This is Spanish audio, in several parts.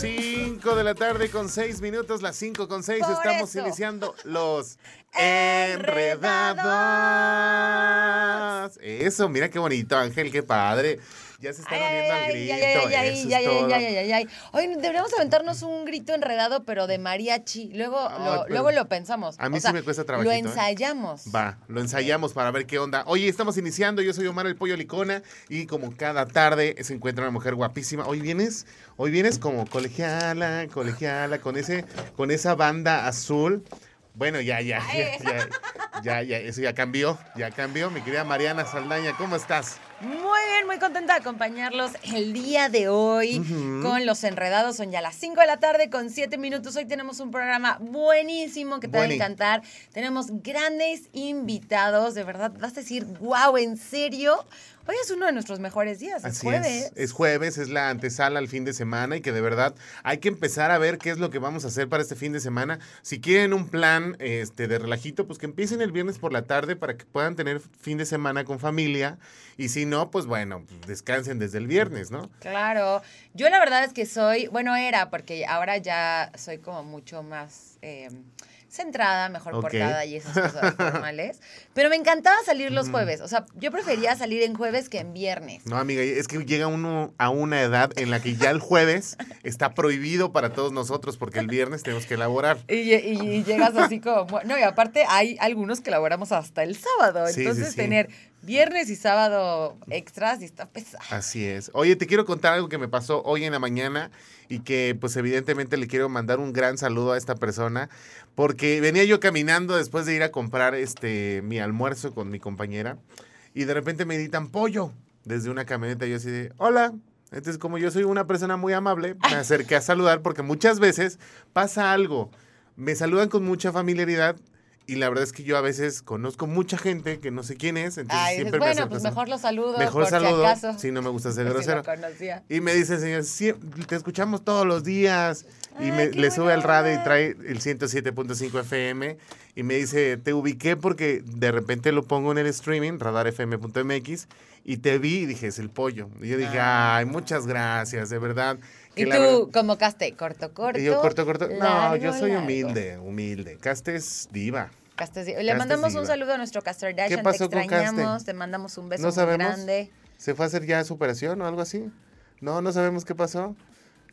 5 de la tarde con 6 minutos, las 5 con 6. Por Estamos eso. iniciando los Enredados. enredados. Eso, mira qué bonito, Ángel, qué padre. Ya se está Ay, uniendo al grito. ay, es ay. Oye, deberíamos aventarnos un grito enredado, pero de mariachi. Luego, Ay, lo, pero luego lo pensamos. a mí O sí me cuesta Lo trabajito, ¿eh? ensayamos. Va, lo ensayamos para ver qué onda. Oye, estamos iniciando. Yo soy Omar el Pollo Licona y como cada tarde se encuentra una mujer guapísima. Hoy vienes, hoy vienes como colegiala, colegiala, con ese, con esa banda azul. Bueno, ya, ya, ya, ya, ya, ya, eso ya cambió, ya cambió. Mi querida Mariana Saldaña, ¿cómo estás? Muy bien, muy contenta de acompañarlos el día de hoy con Los Enredados. Son ya las 5 de la tarde con 7 minutos. Hoy tenemos un programa buenísimo que te Bueni. va a encantar. Tenemos grandes invitados. De verdad, vas a decir, wow, ¿en serio? Hoy es uno de nuestros mejores días. Es Así jueves. es. Es jueves, es la antesala al fin de semana y que de verdad hay que empezar a ver qué es lo que vamos a hacer para este fin de semana. Si quieren un plan este, de relajito, pues que empiecen el viernes por la tarde para que puedan tener fin de semana con familia. Y si no, pues bueno, descansen desde el viernes, ¿no? Claro, yo la verdad es que soy, bueno, era, porque ahora ya soy como mucho más eh, centrada, mejor portada y esas cosas formales. Pero me encantaba salir los jueves. O sea, yo prefería salir en jueves que en viernes. No, amiga, es que llega uno a una edad en la que ya el jueves está prohibido para todos nosotros porque el viernes tenemos que elaborar. Y, y- y llegas así como, no, y aparte hay algunos que elaboramos hasta el sábado. Sí, sí, Entonces sí. tener viernes y sábado extras y está pesado. Así es. Oye, te quiero contar algo que me pasó hoy en la mañana y que pues evidentemente le quiero mandar un gran saludo a esta persona porque venía yo caminando después de ir a comprar este mi almuerzo con mi compañera y de repente me gritan pollo desde una camioneta y yo así de, hola. Entonces como yo soy una persona muy amable, me acerqué a saludar porque muchas veces pasa algo. Me saludan con mucha familiaridad y la verdad es que yo a veces conozco mucha gente que no sé quién es, entonces Ay, dices, siempre me bueno, acerco pues mejor lo saludo Mejor por saludo, si acaso. no me gusta ser si grosero. Y me dice señor, "Sí, te escuchamos todos los días. Y Ay, me, le sube al radio y trae el 107.5 FM. Y me dice, te ubiqué porque de repente lo pongo en el streaming, radarfm.mx. Y te vi y dije, es el pollo. Y yo dije, Ah. ay, muchas gracias, de verdad. Que Y tú, verdad- como caste, corto, corto. yo corto, corto. No, yo soy largo. humilde, humilde. Caste es diva. Caste es diva. Le mandamos un saludo a nuestro Caster Dashan. pasó te con Caste? extrañamos, te mandamos un beso ¿No muy sabemos? grande. ¿Se fue a hacer ya su operación o algo así? No, no sabemos qué pasó.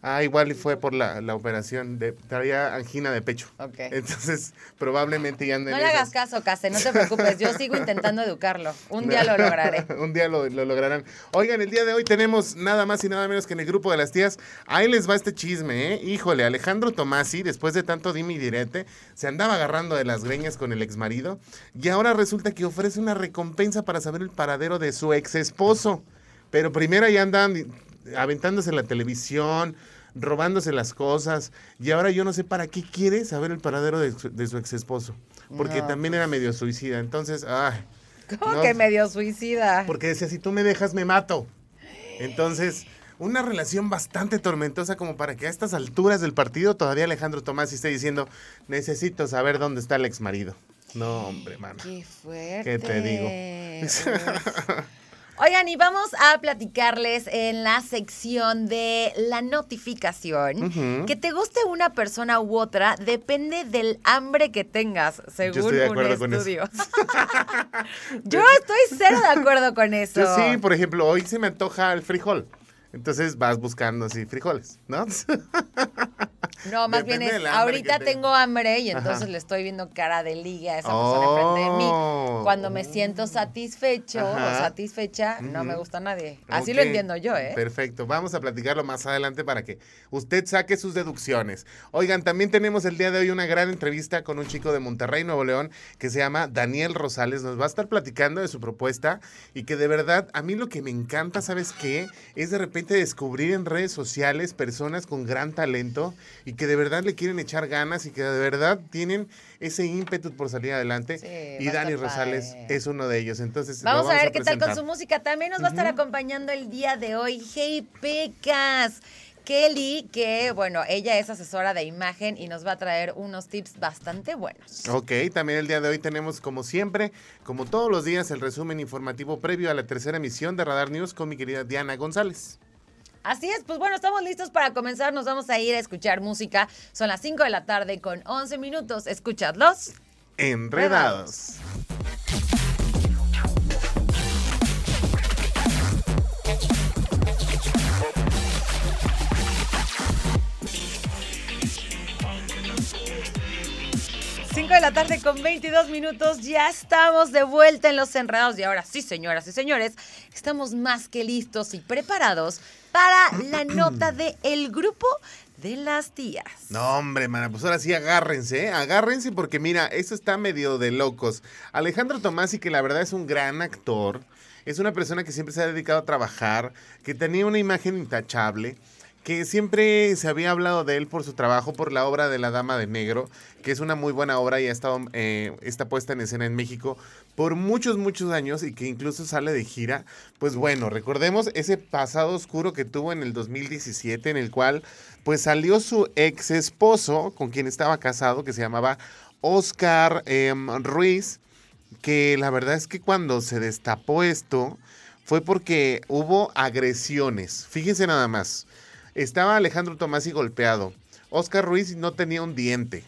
Ah, igual y fue por la, la operación de traía angina de pecho. Ok. Entonces, probablemente ya No en le hagas caso, Caste, no te preocupes. Yo sigo intentando educarlo. Un día lo lograré. Un día lo, lo lograrán. Oigan, el día de hoy tenemos nada más y nada menos que en el grupo de las tías. Ahí les va este chisme, ¿eh? Híjole, Alejandro Tomasi, después de tanto dime y direte, se andaba agarrando de las greñas con el exmarido y ahora resulta que ofrece una recompensa para saber el paradero de su ex esposo. Pero primero ahí andan aventándose la televisión, robándose las cosas y ahora yo no sé para qué quiere saber el paradero de, su- de su ex esposo. Porque No, también era medio suicida. Entonces, ay. ¿Cómo No. que medio suicida? Porque decía, si tú me dejas, me mato. Entonces, una relación bastante tormentosa como para que a estas alturas del partido todavía Alejandro Tomás esté diciendo, necesito saber dónde está el ex marido. No, hombre, mano. Qué fuerte. ¿Qué te digo? Oigan, y vamos a platicarles en la sección de la notificación que te guste una persona u otra depende del hambre que tengas, según estoy de un acuerdo con eso. estudio. Yo estoy cero de acuerdo con eso. Yo sí, por ejemplo, hoy se me antoja el frijol. Entonces vas buscando así frijoles, ¿no? No, más Depende bien es, ahorita tengo hambre y entonces Ajá. le estoy viendo cara de liga a esa persona enfrente de mí. Oh. Cuando me siento satisfecho Ajá. o satisfecha, no me gusta nadie. Así lo entiendo yo, ¿eh? Perfecto, vamos a platicarlo más adelante para que usted saque sus deducciones. Oigan, también tenemos el día de hoy una gran entrevista con un chico de Monterrey, Nuevo León, que se llama Daniel Rosales. Nos va a estar platicando de su propuesta y que de verdad, a mí lo que me encanta, ¿sabes qué? Es de repente descubrir en redes sociales personas con gran talento y que de verdad le quieren echar ganas y que de verdad tienen ese ímpetu por salir adelante. Sí, y a Dani Rosales es uno de ellos. Entonces, Vamos, a ver qué tal con su música. También nos va a estar acompañando el día de hoy Hey Pecas. Kelly, que bueno, ella es asesora de imagen y nos va a traer unos tips bastante buenos. Ok, también el día de hoy tenemos, como siempre, como todos los días, el resumen informativo previo a la tercera emisión de Radar News con mi querida Diana González. Así es, pues bueno, estamos listos para comenzar. Nos vamos a ir a escuchar música. Son las 5 de la tarde con 11 minutos. Escuchadlos. Enredados. 5 de la tarde con 22 minutos, ya estamos de vuelta en los enredados y ahora sí, señoras y señores, estamos más que listos y preparados para la nota de El Grupo de las Tías. No, hombre, mana, pues ahora sí agárrense, ¿eh? agárrense porque mira, esto está medio de locos. Alejandro Tomasi, que la verdad es un gran actor, es una persona que siempre se ha dedicado a trabajar, que tenía una imagen intachable que siempre se había hablado de él por su trabajo por la obra de La Dama de Negro, que es una muy buena obra y ha estado eh, está puesta en escena en México por muchos, muchos años y que incluso sale de gira. Pues bueno, recordemos ese pasado oscuro que tuvo en el 2017, en el cual pues salió su ex esposo, con quien estaba casado, que se llamaba Oscar em, Ruiz, que la verdad es que cuando se destapó esto fue porque hubo agresiones. Fíjense nada más. Estaba Alejandro Tomasi golpeado. Oscar Ruiz no tenía un diente.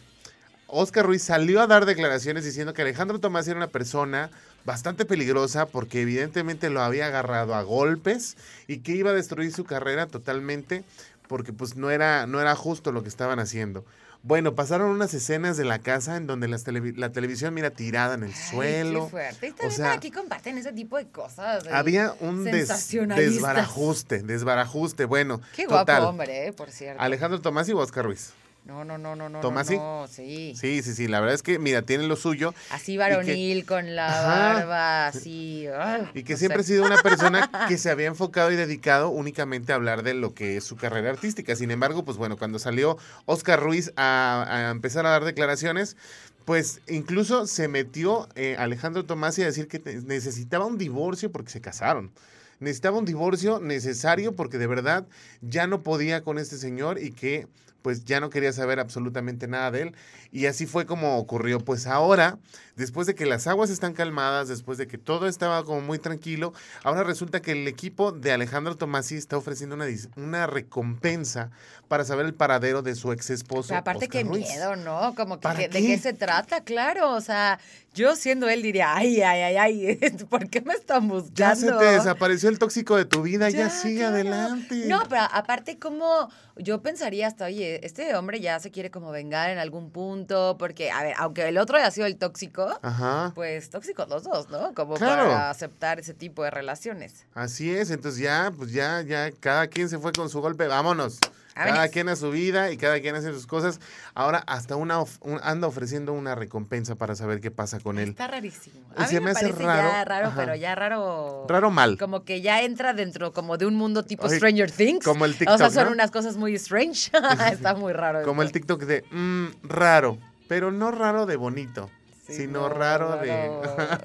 Oscar Ruiz salió a dar declaraciones diciendo que Alejandro Tomás era una persona bastante peligrosa porque evidentemente lo había agarrado a golpes y que iba a destruir su carrera totalmente porque pues no era, no era justo lo que estaban haciendo. Bueno, pasaron unas escenas de la casa en donde las televi- la televisión mira tirada en el suelo. Qué fuerte. Y O sea, por aquí comparten ese tipo de cosas. eh, Había un des- desbarajuste, desbarajuste. Bueno, Qué guapo total. hombre, eh, por cierto. Alejandro Tomás y Oscar Ruiz. No, no, no, no, no. ¿Tomasi? No, no, sí. Sí, sí, sí. La verdad es que, mira, tiene lo suyo. Así varonil, con la Ajá. barba, así. Y que no siempre ha sido una persona que se había enfocado y dedicado únicamente a hablar de lo que es su carrera artística. Sin embargo, pues bueno, cuando salió Oscar Ruiz a, a empezar a dar declaraciones, pues incluso se metió eh, Alejandro Tomasi a decir que necesitaba un divorcio porque se casaron. Necesitaba un divorcio necesario porque de verdad ya no podía con este señor y que pues ya no quería saber absolutamente nada de él. Y así fue como ocurrió. Pues ahora, después de que las aguas están calmadas, después de que todo estaba como muy tranquilo, ahora resulta que el equipo de Alejandro Tomasi está ofreciendo una, una recompensa para saber el paradero de su ex esposo. Pero aparte, qué Ruiz. miedo, ¿no? Como que, ¿Para que- ¿de qué? qué se trata? Claro, o sea, yo siendo él diría, ay, ay, ay, ay, ¿por qué me están buscando? Ya se te desapareció el tóxico de tu vida, ya, Ya, sigue claro. adelante. No, pero aparte como yo pensaría hasta, oye, este hombre ya se quiere como vengar en algún punto, porque, a ver, aunque el otro haya sido el tóxico, Ajá. pues tóxicos los dos, ¿no? Como Claro. para aceptar ese tipo de relaciones. Así es, entonces ya, pues ya, ya, cada quien se fue con su golpe, vámonos. Cada quien a su vida y cada quien hace sus cosas. Ahora hasta una of- un- anda ofreciendo una recompensa para saber qué pasa con él. Está rarísimo. A mí se me, me hace parece ya raro, raro, ajá. pero ya raro. Raro mal. Como que ya entra dentro como de un mundo tipo Stranger Things. como el O sea, TikTok, son ¿no? unas cosas muy strange. Está muy raro. Como el. TikTok de, "Mm, raro, pero no raro de bonito, sino no, raro de...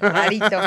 Rarito.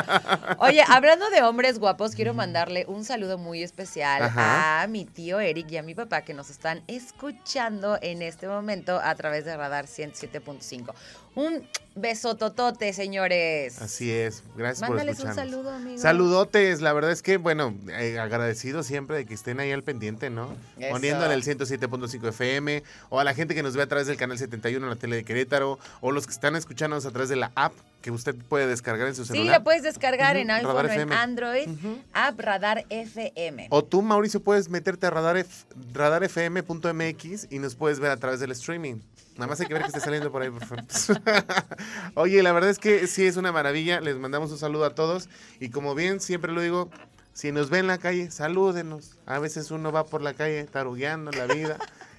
Oye, hablando de hombres guapos, quiero mandarle un saludo muy especial Ajá. a mi tío Eric y a mi papá que nos están escuchando en este momento a través de Radar 107.5. Un besototote, señores. Así es, gracias Mándales por un escucharnos. saludo, amigo. Saludotes, la verdad es que, bueno, eh, agradecido siempre de que estén ahí al pendiente, ¿no? Eso. Poniendo en el 107.5 FM, o a la gente que nos ve a través del canal 71 en la tele de Querétaro, o los que están escuchándonos a través de la app que usted puede descargar en su Sí, celular. la puedes descargar en iPhone Radar o en FM. Android. App Radar FM. O tú, Mauricio, puedes meterte a radar radarfm.mx y nos puedes ver a través del streaming. Nada más hay que ver que esté saliendo por ahí, por favor. Oye, la verdad es que sí es una maravilla. Les mandamos un saludo a todos. Y como bien siempre lo digo, si nos ven en la calle, salúdenos. A veces uno va por la calle tarugueando la vida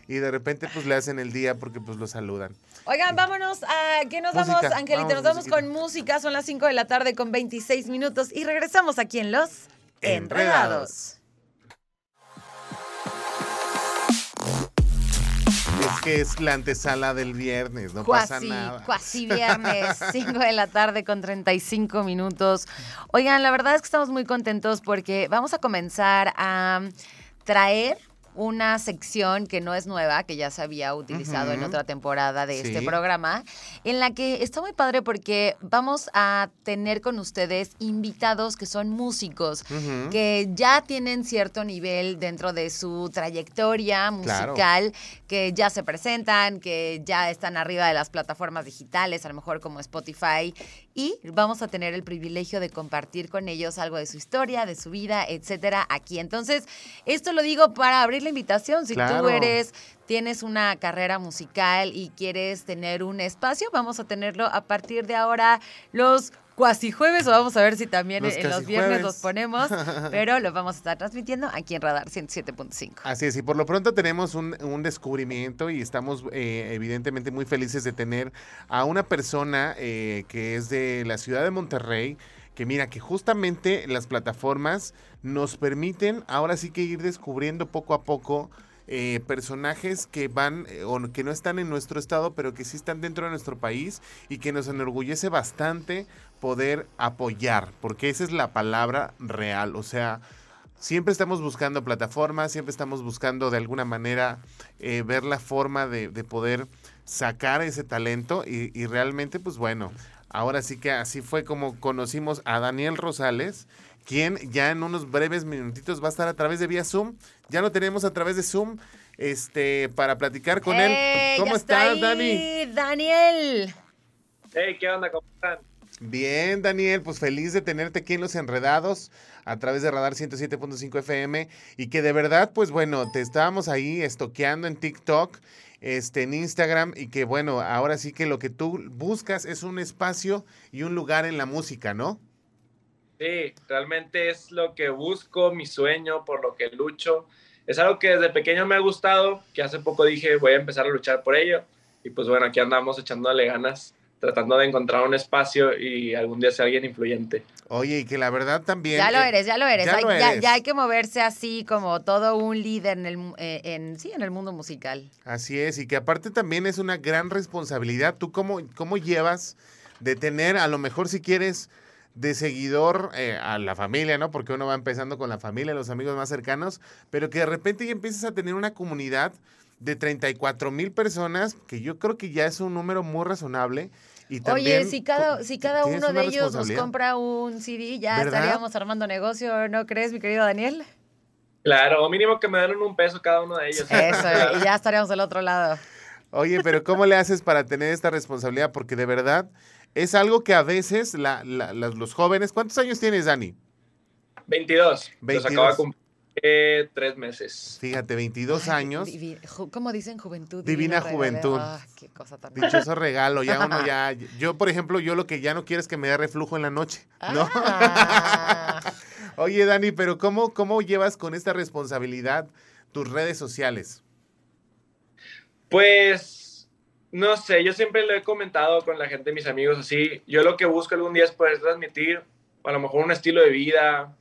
y de repente pues le hacen el día porque pues lo saludan. Oigan, vámonos a... ¿Qué nos vamos, Música, Angelita? vamos, nos vamos musiquita. con música. Son las 5 de la tarde con 26 minutos y regresamos aquí en Los Enredados. Que es la antesala del viernes, no pasa Cuasi, nada. cuasi viernes, 5 de la tarde con 35 minutos. Oigan, la verdad es que estamos muy contentos porque vamos a comenzar a traer una sección que no es nueva, que ya se había utilizado en otra temporada de este programa, en la que está muy padre porque vamos a tener con ustedes invitados que son músicos, que ya tienen cierto nivel dentro de su trayectoria Claro. musical, que ya se presentan, que ya están arriba de las plataformas digitales, a lo mejor como Spotify, y vamos a tener el privilegio de compartir con ellos algo de su historia, de su vida, etcétera, aquí. Entonces, esto lo digo para abrir la invitación. Si tú eres, tienes una carrera musical y quieres tener un espacio, vamos a tenerlo a partir de ahora los cuasi jueves, o vamos a ver si también Los en los viernes jueves. los ponemos, pero los vamos a estar transmitiendo aquí en Radar 107.5. Así es, y por lo pronto tenemos un, un descubrimiento y estamos eh, evidentemente muy felices de tener a una persona eh, que es de la ciudad de Monterrey, que mira que justamente las plataformas nos permiten ahora sí que ir descubriendo poco a poco eh, personajes que van eh, o que no están en nuestro estado, pero que sí están dentro de nuestro país y que nos enorgullece bastante poder apoyar, porque esa es la palabra real, o sea, Siempre estamos buscando plataformas, siempre estamos buscando de alguna manera eh, ver la forma de, de poder sacar ese talento y, y realmente, pues bueno, ahora sí que así fue como conocimos a Daniel Rosales, quien ya en unos breves minutitos va a estar a través de vía Zoom. Ya lo tenemos a través de Zoom este, para platicar con él. ¿Cómo ya está estás, Dani? Daniel. Hey, ¿qué onda? ¿Cómo están? Bien, Daniel, pues feliz de tenerte aquí en Los Enredados a través de Radar 107.5 FM y que de verdad, pues bueno, te estábamos ahí estoqueando en TikTok, este, en Instagram y que bueno, ahora sí que lo que tú buscas es un espacio y un lugar en la música, ¿no? Sí, realmente es lo que busco, mi sueño, por lo que lucho. Es algo que desde pequeño me ha gustado, que hace poco dije voy a empezar a luchar por ello. Y pues bueno, aquí andamos echándole ganas, tratando de encontrar un espacio y algún día ser alguien influyente. Oye, y que la verdad también... Ya lo eh, eres, ya lo eres. ya Hay- lo ya, eres. ya hay que moverse así como todo un líder en el, mu- eh, en, sí, en el mundo musical. Así es, y que aparte también es una gran responsabilidad. ¿Tú cómo, cómo llevas de tener, a lo mejor si quieres, de seguidor eh, a la familia, ¿no? Porque uno va empezando con la familia, los amigos más cercanos, pero que de repente ya empiezas a tener una comunidad de 34 mil personas, que yo creo que ya es un número muy razonable. Y también, Oye, si cada, si cada uno de ellos nos compra un CD, ya ¿Verdad? estaríamos armando negocio, ¿no crees, mi querido Daniel? Claro, o mínimo que me den un peso cada uno de ellos. Eso, y ya estaríamos del otro lado. Oye, pero ¿cómo le haces para tener esta responsabilidad? Porque de verdad es algo que a veces la- los jóvenes... ¿Cuántos años tienes, Dani? 22. Los 22. acabo de cumplir eh, tres meses. Fíjate, 22 Ay, años. divi- ju- ¿Cómo dicen juventud? Divina juventud. Ah, qué cosa tan Dichoso regalo, ya uno ya, yo por ejemplo, yo lo que ya no quiero es que me dé reflujo en la noche, ¿no? Ah. Oye, Dani, pero ¿cómo, ¿cómo llevas con esta responsabilidad tus redes sociales? Pues, no sé, yo siempre lo he comentado con la gente, mis amigos, así. Yo lo que busco algún día es poder transmitir a lo mejor un estilo de vida,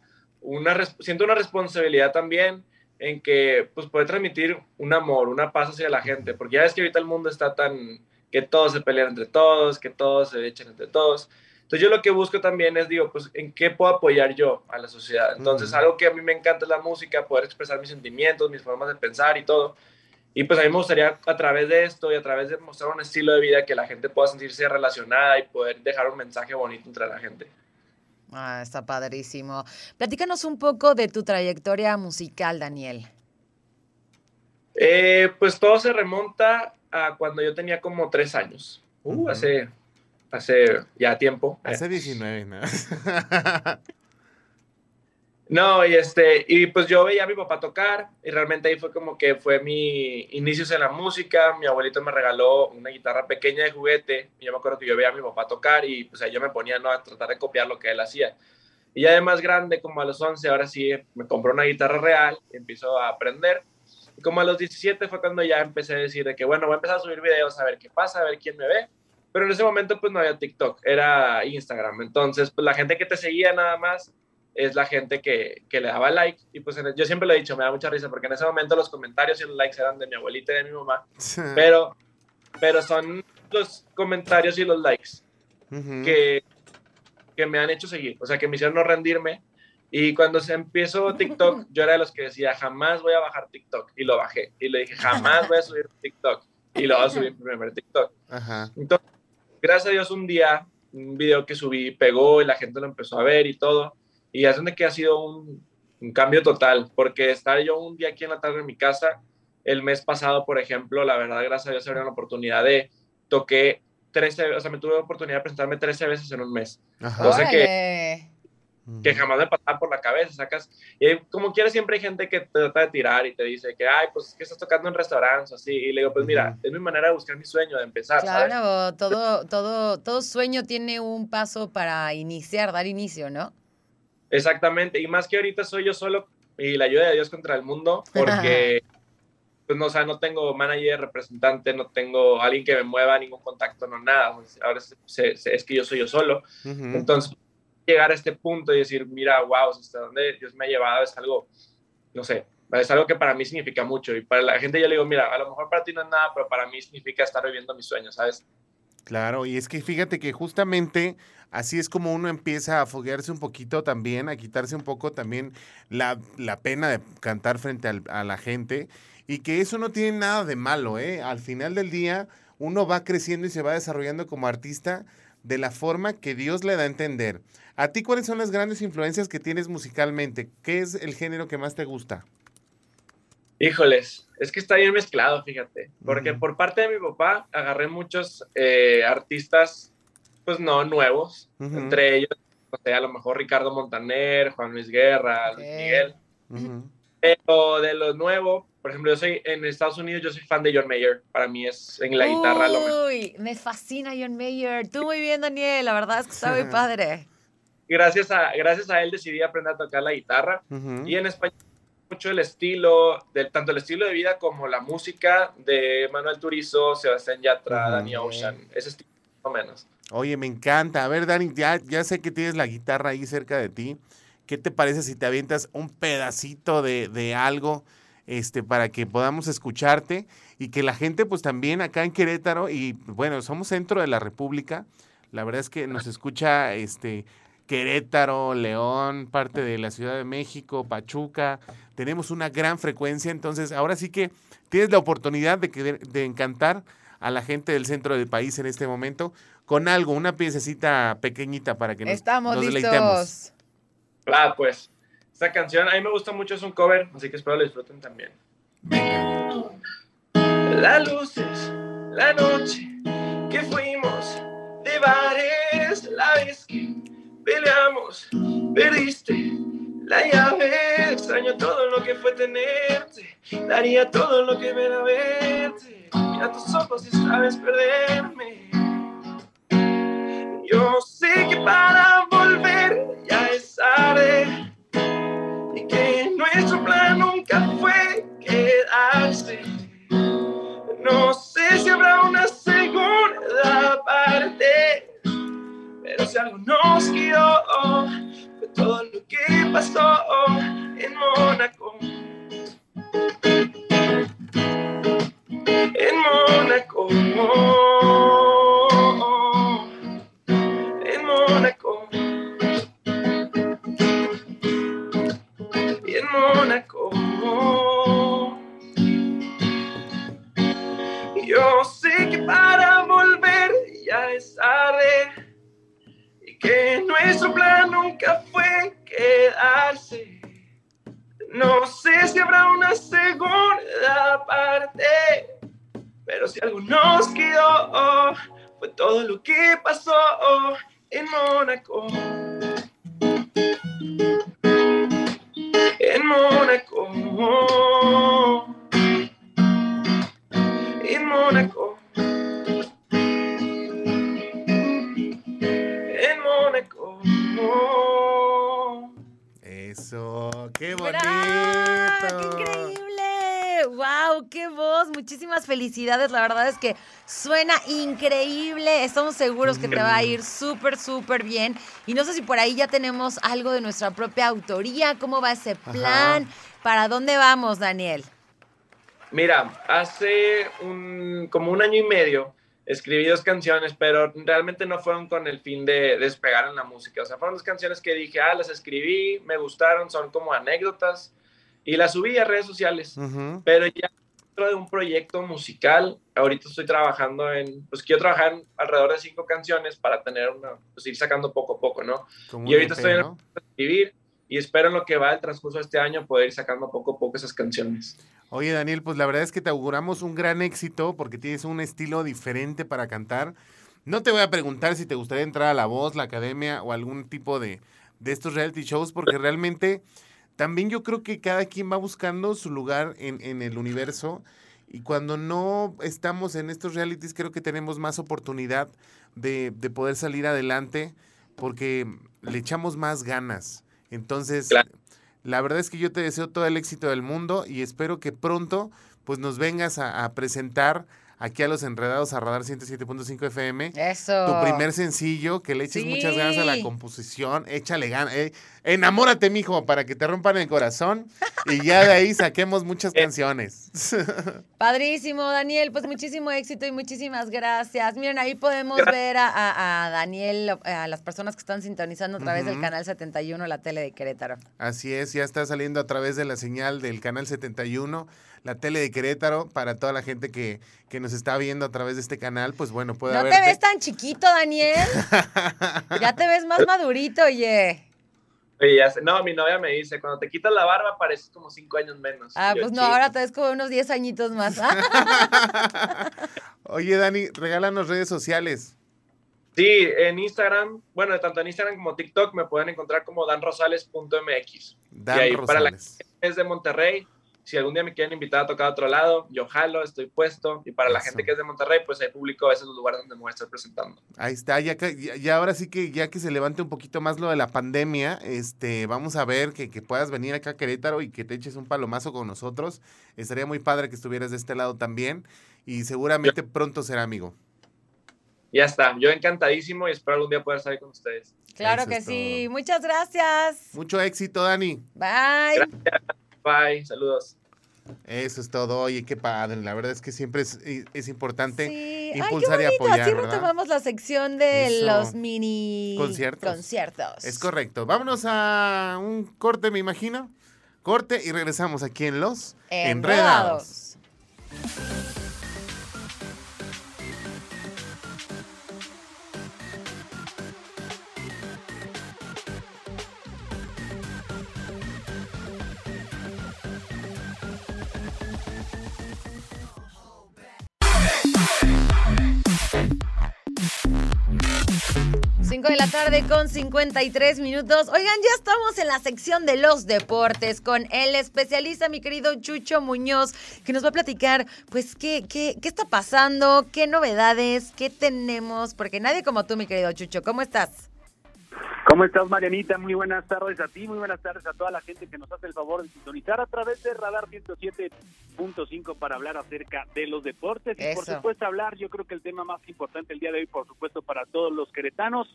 una, siento una responsabilidad también en que, pues, poder transmitir un amor, una paz hacia la gente, porque ya ves que ahorita el mundo está tan, que todos se pelean entre todos, que todos se echan entre todos. Entonces yo lo que busco también es, digo, pues, ¿en qué puedo apoyar yo a la sociedad? Entonces, Ujú. algo que a mí me encanta es la música, poder expresar mis sentimientos, mis formas de pensar y todo. Y pues a mí me gustaría a través de esto y a través de mostrar un estilo de vida que la gente pueda sentirse relacionada y poder dejar un mensaje bonito entre la gente. Ah, está padrísimo. Platícanos un poco de tu trayectoria musical, Daniel. Eh, pues todo se remonta a cuando yo tenía como tres años. Uh, hace, hace ya tiempo. Hace 19, ¿no? No, y este, y pues yo veía a mi papá tocar y realmente ahí fue como que fue mi inicios en la música. Mi abuelito me regaló una guitarra pequeña de juguete y yo me acuerdo que yo veía a mi papá tocar y pues ahí yo me ponía ¿no? a tratar de copiar lo que él hacía. Y ya de más grande, como a los 11, ahora sí me compró una guitarra real y empiezo a aprender. Y como a los 17 fue cuando ya empecé a decir de que bueno, voy a empezar a subir videos a ver qué pasa, a ver quién me ve. Pero en ese momento pues no había TikTok, era Instagram. Entonces pues la gente que te seguía nada más es la gente que, que le daba like. Y pues en el- yo siempre lo he dicho, me da mucha risa, porque en ese momento los comentarios y los likes eran de mi abuelita y de mi mamá, pero, pero son los comentarios y los likes que, que me han hecho seguir, o sea, que me hicieron no rendirme Y cuando se empezó TikTok, yo era de los que decía, jamás voy a bajar TikTok. Y lo bajé. Y le dije, jamás voy a subir TikTok. Y lo voy a subir primer TikTok. Ajá. Entonces, gracias a Dios, un día, un video que subí pegó y la gente lo empezó a ver y todo. Y es donde que ha sido un, un cambio total, porque estar yo un día aquí en la tarde en mi casa, el mes pasado, por ejemplo, la verdad, gracias a Dios, se abrió la oportunidad de toqué 13, o sea, me tuve la oportunidad de presentarme 13 veces en un mes. Ajá. Cosa que, que jamás me pasaba por la cabeza, sacas. Y como quiera, siempre hay gente que te trata de tirar y te dice que, ay, pues es que estás tocando en restaurantes, así. Y le digo, pues mira, es mi manera de buscar mi sueño, de empezar, ¿sabes? Claro, todo, todo, todo sueño tiene un paso para iniciar, dar inicio, ¿no? Exactamente, y más que ahorita soy yo solo y la ayuda de Dios contra el mundo, porque pues no, o sea, no tengo manager, representante, no tengo alguien que me mueva, ningún contacto, no nada. Ahora es, se- se- es que yo soy yo solo. Ujú. Entonces, llegar a este punto y decir, mira, wow, hasta dónde Dios me ha llevado es algo, no sé, es algo que para mí significa mucho. Y para la gente yo le digo, mira, a lo mejor para ti no es nada, pero para mí significa estar viviendo mis sueños, ¿sabes? Claro, y es que fíjate que justamente así es como uno empieza a foguearse un poquito también, a quitarse un poco también la, la pena de cantar frente al- a la gente y que eso no tiene nada de malo, ¿eh? Al final del día uno va creciendo y se va desarrollando como artista de la forma que Dios le da a entender. ¿A ti cuáles son las grandes influencias que tienes musicalmente? ¿Qué es el género que más te gusta? Híjoles, es que está bien mezclado, fíjate, porque por parte de mi papá agarré muchos eh, artistas, pues no nuevos, entre ellos, o sea, a lo mejor Ricardo Montaner, Juan Luis Guerra, Luis. Miguel, pero de lo nuevo, por ejemplo, yo soy en Estados Unidos, yo soy fan de John Mayer, para mí es en la guitarra lo mejor. Uy, me fascina John Mayer. Tú muy bien, Daniel. La verdad es que está muy padre. Gracias a, gracias a él decidí aprender a tocar la guitarra y en español mucho el estilo, de, tanto el estilo de vida como la música de Manuel Turizo, Sebastián Yatra, Ujú. Danny Ocean, ese estilo más o menos. Oye, me encanta. A ver, Dani, ya, ya sé que tienes la guitarra ahí cerca de ti. ¿Qué te parece si te avientas un pedacito de, de algo este, para que podamos escucharte y que la gente, pues también acá en Querétaro, y bueno, somos centro de la República, la verdad es que nos escucha este, Querétaro, León, parte de la Ciudad de México, Pachuca, tenemos una gran frecuencia, entonces ahora sí que tienes la oportunidad de, que, de encantar a la gente del centro del país en este momento con algo, una piececita pequeñita para que nos, Estamos nos deleitemos. Ah, pues, esta canción a mí me gusta mucho, es un cover, así que espero lo disfruten también. Las luces, la noche que fuimos de bares, la vez que peleamos, perdiste la llave, extraño todo lo que fue tenerte, daría todo lo que me da verte, mira tus ojos y sabes perderme. Yo sé que para volver ya es tarde y que nuestro plan nunca fue quedarse. No sé si habrá una segunda parte, pero si algo nos guió, fue todo lo que que suena increíble. Estamos seguros que te va a ir súper, súper bien. Y no sé si por ahí ya tenemos algo de nuestra propia autoría. ¿Cómo va ese plan? ¿Para dónde vamos, Daniel? Mira, hace un, como un año y medio escribí dos canciones, pero realmente no fueron con el fin de despegar en la música. O sea, fueron dos canciones que dije, ah, las escribí, me gustaron, son como anécdotas y las subí a redes sociales. Pero ya dentro de un proyecto musical, ahorita estoy trabajando en, pues quiero trabajar en alrededor de cinco canciones para tener una, pues ir sacando poco a poco, ¿no? y ahorita estoy en escribir y espero en lo que va el transcurso de este año poder ir sacando poco a poco esas canciones. Oye, Daniel, pues la verdad es que te auguramos un gran éxito porque tienes un estilo diferente para cantar. No te voy a preguntar si te gustaría entrar a La Voz, la Academia o algún tipo de, de estos reality shows, porque realmente también yo creo que cada quien va buscando su lugar en, en el universo. Y cuando no estamos en estos realities, creo que tenemos más oportunidad de, de poder salir adelante porque le echamos más ganas. Entonces, la verdad es que yo te deseo todo el éxito del mundo y espero que pronto pues nos vengas a, presentar aquí a los enredados a Radar 107.5 FM. Eso. Tu primer sencillo, que le eches muchas ganas a la composición, échale ganas. Eh, enamórate, mijo, para que te rompan el corazón y ya de ahí saquemos muchas eh. canciones. Padrísimo, Daniel. Pues muchísimo éxito y muchísimas gracias. Miren, ahí podemos ver a, Daniel, a las personas que están sintonizando a través del canal 71, la tele de Querétaro. Así es, ya está saliendo a través de la señal del canal 71 la tele de Querétaro, para toda la gente que, que, nos está viendo a través de este canal, pues bueno, puede No te ves tan chiquito, Daniel. ya te ves más madurito, oye. Oye, ya sé. No, mi novia me dice, cuando te quitas la barba pareces como cinco años menos. Ah, pues no, ahora te ves como unos diez añitos más. Oye, Dani, regálanos redes sociales. Sí, en Instagram, bueno, tanto en Instagram como TikTok me pueden encontrar como danrosales.mx. Dan y ahí, Para la gente es de Monterrey, si algún día me quieren invitar a tocar a otro lado, yo jalo, estoy puesto. Y para la gente que es de Monterrey, pues hay público, ese es el lugar donde me voy a estar presentando. Ahí está, ya, ya, ahora sí que ya que se levante un poquito más lo de la pandemia, este, vamos a ver que, puedas venir acá a Querétaro y que te eches un palomazo con nosotros. Estaría muy padre que estuvieras de este lado también y seguramente pronto será amigo. Ya está, yo encantadísimo y espero algún día poder estar con ustedes. Claro que sí, muchas gracias. Mucho éxito, Dani. Bye. Bye, saludos. Eso es todo. Oye, qué padre. La verdad es que siempre es, es importante impulsar y apoyar. Así retomamos la sección de los mini conciertos. conciertos. Es correcto. Vámonos a un corte, me imagino. Corte y regresamos aquí en Los Enredados. 5 de la tarde con 53 minutos. Oigan, ya estamos en la sección de los deportes con el especialista, mi querido Chucho Muñoz, que nos va a platicar, pues, qué, qué, qué está pasando, qué novedades, qué tenemos, porque nadie como tú, mi querido Chucho, ¿cómo estás? ¿Cómo estás, Marianita? Muy buenas tardes a ti, muy buenas tardes a toda la gente que nos hace el favor de sintonizar a través de Radar 107.5 para hablar acerca de los deportes y por supuesto hablar, yo creo que el tema más importante el día de hoy, por supuesto, para todos los queretanos,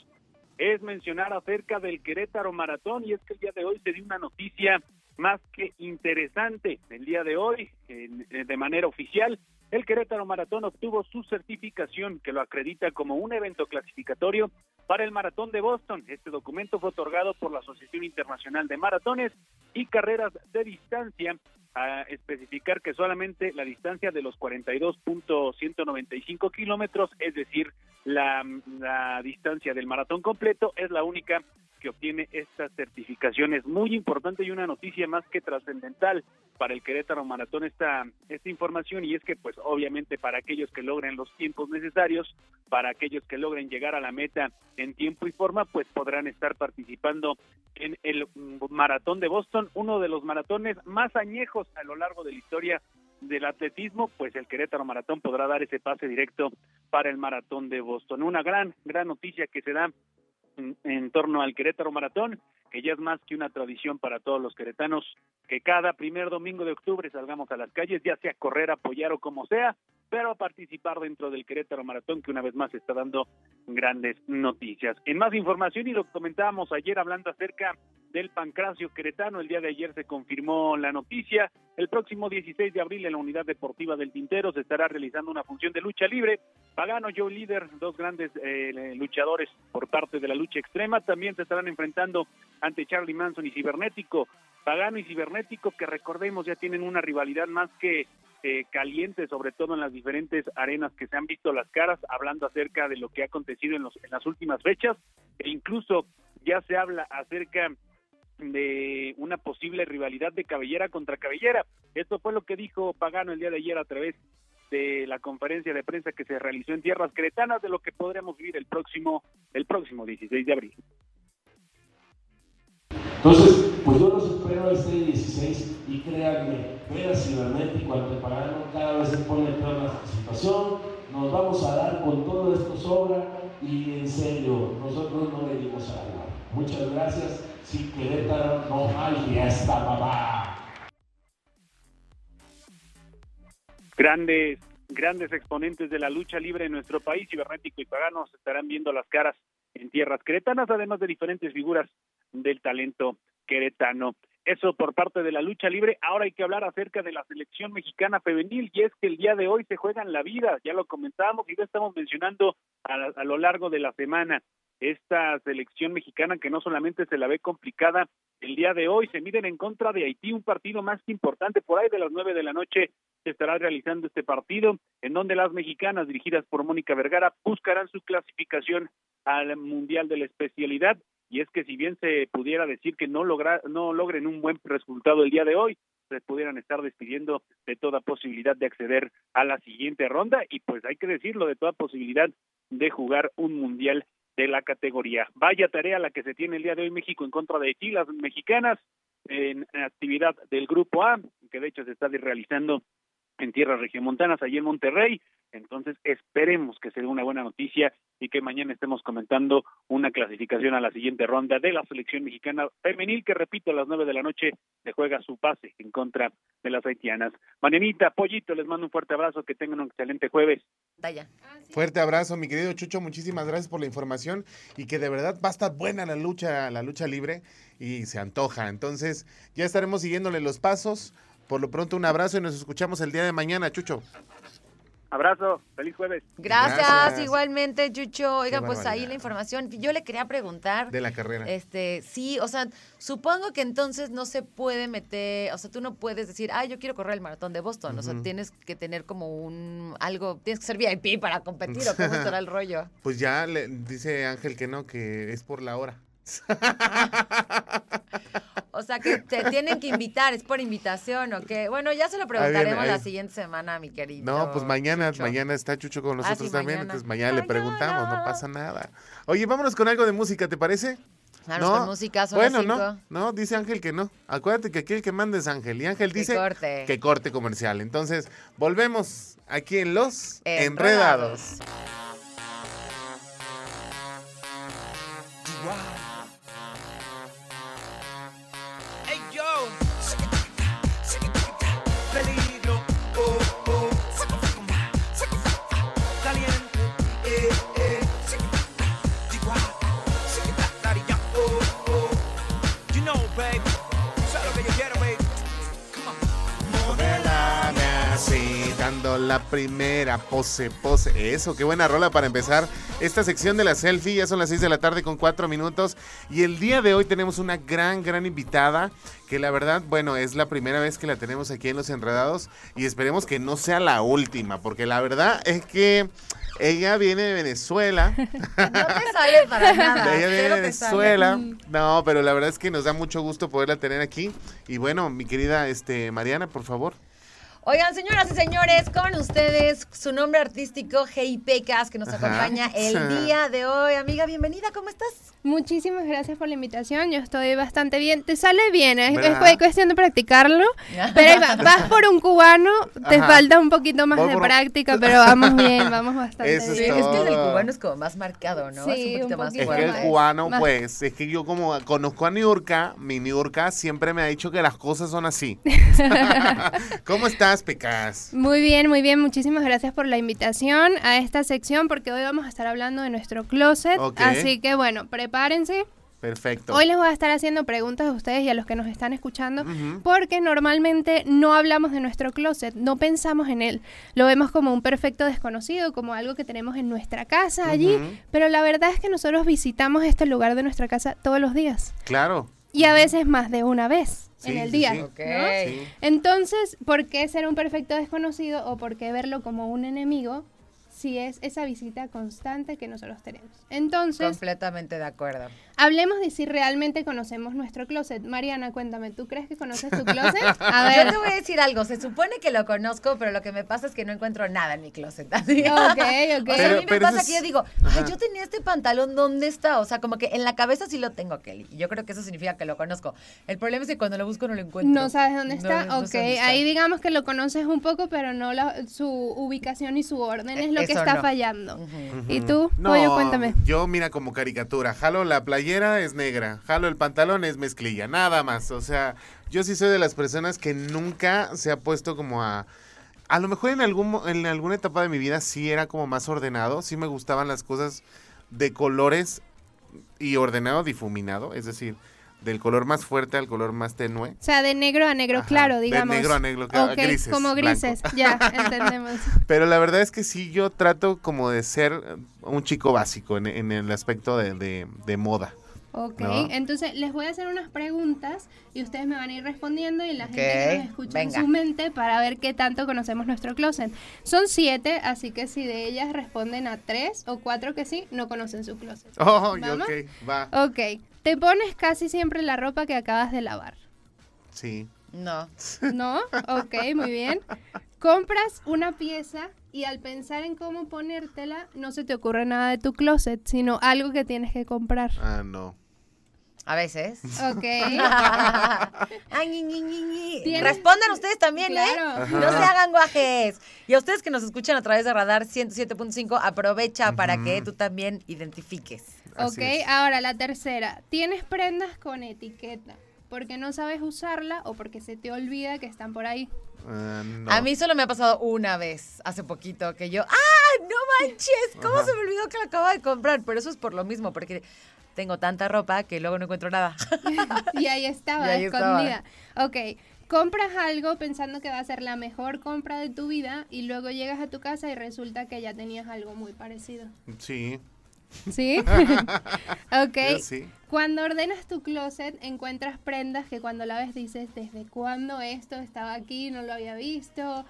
es mencionar acerca del Querétaro Maratón y es que el día de hoy se dio una noticia más que interesante. El día de hoy, de manera oficial, el Querétaro Maratón obtuvo su certificación que lo acredita como un evento clasificatorio para el Maratón de Boston. Este documento fue otorgado por la Asociación Internacional de Maratones y Carreras de Distancia a especificar que solamente la distancia de los 42.195 kilómetros, es decir, la, la distancia del maratón completo, es la única que obtiene esta certificación. Es muy importante y una noticia más que trascendental para el Querétaro Maratón esta, esta información y es que pues obviamente para aquellos que logren los tiempos necesarios, para aquellos que logren llegar a la meta en tiempo y forma, pues podrán estar participando en el Maratón de Boston, uno de los maratones más añejos a lo largo de la historia del atletismo, pues el Querétaro Maratón podrá dar ese pase directo para el Maratón de Boston. Una gran, gran noticia que se da en, torno al Querétaro Maratón, que ya es más que una tradición para todos los queretanos que cada primer domingo de octubre salgamos a las calles, ya sea correr, apoyar o como sea, pero a participar dentro del Querétaro Maratón, que una vez más está dando grandes noticias. En más información, y lo comentábamos ayer hablando acerca del pancracio queretano, el día de ayer se confirmó la noticia. El próximo 16 de abril en la unidad deportiva del Tintero se estará realizando una función de lucha libre. Pagano, Joe Líder, dos grandes eh, luchadores por parte de la lucha extrema, también se estarán enfrentando ante Charlie Manson y Cibernético. Pagano y Cibernético, que recordemos ya tienen una rivalidad más que eh, caliente, sobre todo en las diferentes arenas que se han visto las caras, hablando acerca de lo que ha acontecido en, los, en las últimas fechas, e incluso ya se habla acerca de una posible rivalidad de cabellera contra cabellera. Esto fue lo que dijo Pagano el día de ayer a través de la conferencia de prensa que se realizó en tierras cretanas de lo que podremos vivir el próximo el próximo 16 de abril. Entonces, pues yo los espero este 16 y créanme, ver a Cibernético ante Pagano cada vez se pone peor la situación, nos vamos a dar con todo esto sobra y en serio, nosotros no venimos a hablar. Muchas gracias, si Querétaro no hay fiesta, papá. Grandes, grandes exponentes de la lucha libre en nuestro país, Cibernético y Pagano, se estarán viendo las caras en tierras queretanas, además de diferentes figuras del talento queretano. Eso por parte de la lucha libre. Ahora hay que hablar acerca de la selección mexicana femenil y es que el día de hoy se juegan la vida, ya lo comentábamos y lo estamos mencionando a, a lo largo de la semana. Esta selección mexicana que no solamente se la ve complicada el día de hoy, se miden en contra de Haití, un partido más importante por ahí de las nueve de la noche se estará realizando este partido, en donde las mexicanas dirigidas por Mónica Vergara buscarán su clasificación al Mundial de la Especialidad. Y es que si bien se pudiera decir que no logra, no logren un buen resultado el día de hoy, se pudieran estar despidiendo de toda posibilidad de acceder a la siguiente ronda. Y pues hay que decirlo de toda posibilidad de jugar un mundial de la categoría. Vaya tarea la que se tiene el día de hoy México en contra de Haití, las mexicanas en actividad del grupo A, que de hecho se está realizando en tierras regiomontanas, allí en Monterrey. Entonces esperemos que sea una buena noticia y que mañana estemos comentando una clasificación a la siguiente ronda de la selección mexicana femenil que repito a las nueve de la noche se juega su pase en contra de las haitianas. Marianita, Pollito, les mando un fuerte abrazo, que tengan un excelente jueves. Vaya. Fuerte abrazo, mi querido Chucho, muchísimas gracias por la información y que de verdad va a estar buena la lucha, la lucha libre y se antoja. Entonces, ya estaremos siguiéndole los pasos. Por lo pronto, un abrazo y nos escuchamos el día de mañana, Chucho. Abrazo, feliz jueves. Gracias, igualmente, Chucho. Oiga, pues ahí la información. Yo le quería preguntar. De la carrera. Este, sí, o sea, supongo que entonces no se puede meter, o sea, tú no puedes decir, ah, yo quiero correr el maratón de Boston. O sea, tienes que tener como un, algo, tienes que ser VIP para competir o cómo estará el rollo. Pues ya le dice Ángel que no, que es por la hora. O sea, que te tienen que invitar, es por invitación o qué. Bueno, ya se lo preguntaremos la siguiente semana, mi querido. No, pues mañana, mañana está Chucho con ah, nosotros también, entonces mañana, le preguntamos, no pasa nada. Oye, vámonos con algo de música, ¿te parece? Vámonos no, con música, son Bueno, no, no, dice Ángel que no. Acuérdate que aquí el que manda es Ángel. Y Ángel dice que corte comercial. Entonces, volvemos aquí en Los Enredados. La primera pose, pose. Eso, qué buena rola para empezar esta sección de la selfie. Ya son las 6 de la tarde con 4 minutos. Y el día de hoy tenemos una gran, gran invitada. Que la verdad, bueno, es la primera vez que la tenemos aquí en Los Enredados. Y esperemos que no sea la última. Porque la verdad es que ella viene de Venezuela. No te sale para nada. Ella viene de Venezuela. No, pero la verdad es que nos da mucho gusto poderla tener aquí. Y bueno, mi querida este, Mariana, por favor. Oigan, señoras y señores, con ustedes su nombre artístico, Hey Pecas, que nos acompaña el día de hoy. Amiga, bienvenida, ¿cómo estás? Muchísimas gracias por la invitación, yo estoy bastante bien. Te sale bien, es, es cuestión de practicarlo, pero vas por un cubano, te falta un poquito más de práctica, pero vamos bien, vamos bastante bien. Es, es, que el cubano es como más marcado, ¿no? Sí, es un poquito más Es que el cubano, pues, es que yo como conozco a Niurka, mi Niurka siempre me ha dicho que las cosas son así. ¿Cómo estás? Pecas? Muy bien, muy bien. Muchísimas gracias por la invitación a esta sección porque hoy vamos a estar hablando de nuestro closet. Así que bueno, prepárense. Perfecto. Hoy les voy a estar haciendo preguntas a ustedes y a los que nos están escuchando, porque normalmente no hablamos de nuestro closet, no pensamos en él. Lo vemos como un perfecto desconocido, como algo que tenemos en nuestra casa allí, pero la verdad es que nosotros visitamos este lugar de nuestra casa todos los días. Claro. Y a veces más de una vez en el día. Entonces, ¿por qué ser un perfecto desconocido o por qué verlo como un enemigo si es esa visita constante que nosotros tenemos? Entonces... Completamente de acuerdo. Hablemos de si realmente conocemos nuestro closet. Mariana, cuéntame, ¿tú crees que conoces tu closet? A ver. Yo te voy a decir algo. Se supone que lo conozco, pero lo que me pasa es que no encuentro nada en mi closet. Así. Ok, ok. O sea, a mí me pasa que yo digo, ay, yo tenía este pantalón, ¿dónde está? O sea, como que en la cabeza sí lo tengo, Kelly. Yo creo que eso significa que lo conozco. El problema es que cuando lo busco no lo encuentro. No sabes dónde está. ok, ahí digamos que lo conoces un poco, pero no su ubicación y su orden es lo que está fallando. ¿Y tú, no, cuéntame? Yo, mira, como caricatura, jalo la playera, es negra. Jalo el pantalón, es mezclilla, nada más. O sea, yo sí soy de las personas que nunca se ha puesto como a... A lo mejor en, algún, en alguna etapa de mi vida sí era como más ordenado, sí me gustaban las cosas de colores y ordenado, difuminado, es decir, del color más fuerte al color más tenue. O sea, de negro a negro claro, digamos. De negro a negro, claro, grises. Como grises, ya, entendemos. Pero la verdad es que sí, yo trato como de ser un chico básico en, en el aspecto de, de, de moda. Ok, entonces les voy a hacer unas preguntas y ustedes me van a ir respondiendo y la gente que nos escucha en su mente para ver qué tanto conocemos nuestro closet. Son siete, así que si de ellas responden a tres o cuatro que sí, no conocen su closet. Oh, ok, va. Ok, te pones casi siempre la ropa que acabas de lavar. Sí. No. ¿No? Ok, muy bien. Compras una pieza y al pensar en cómo ponértela, no se te ocurre nada de tu closet, sino algo que tienes que comprar. Ah, no. A veces. Ok. Respondan ustedes también, ¿eh? No se hagan guajes. Y a ustedes que nos escuchan a través de Radar 107.5, aprovecha para que tú también identifiques. Ok, ahora la tercera. Tienes prendas con etiqueta porque no sabes usarla o porque se te olvida que están por ahí. Ah, a mí solo me ha pasado una vez, hace poquito, que yo, ¡ah, no manches! ¿Cómo se me olvidó que la acababa de comprar? Pero eso es por lo mismo, porque tengo tanta ropa que luego no encuentro nada. y ahí estaba, escondida. Ok, compras algo pensando que va a ser la mejor compra de tu vida y luego llegas a tu casa y resulta que ya tenías algo muy parecido. Sí. ¿Sí? ok. Cuando ordenas tu closet, encuentras prendas que cuando la ves dices, ¿desde cuándo esto estaba aquí? No lo había visto.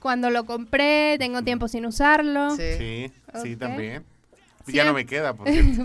Cuando lo compré, tengo tiempo sin usarlo. Sí, sí, también. Ya no me queda, por cierto.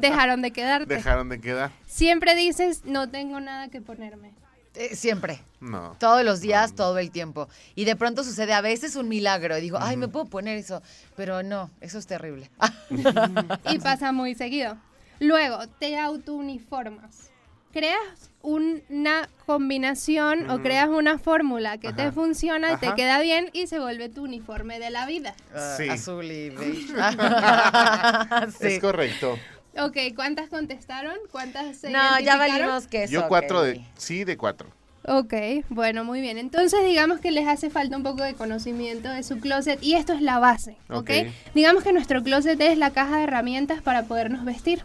Dejaron de quedarte. Dejaron de quedar. Siempre dices, no tengo nada que ponerme. Eh, siempre. No. Todos los días, todo el tiempo. Y de pronto sucede a veces un milagro. Y digo, ay, me puedo poner eso. Pero no, eso es terrible. y pasa muy seguido. Luego, te auto-uniformas. Creas una combinación o creas una fórmula que te funciona, y te queda bien y se vuelve tu uniforme de la vida. Ah, sí. Azul y Es correcto. Ok, ¿cuántas contestaron? ¿Cuántas se No, ya valimos que eso. Yo cuatro de... Sí, de cuatro. Ok, bueno, muy bien. Entonces digamos que les hace falta un poco de conocimiento de su closet y esto es la base, ¿ok? Digamos que nuestro closet es la caja de herramientas para podernos vestir.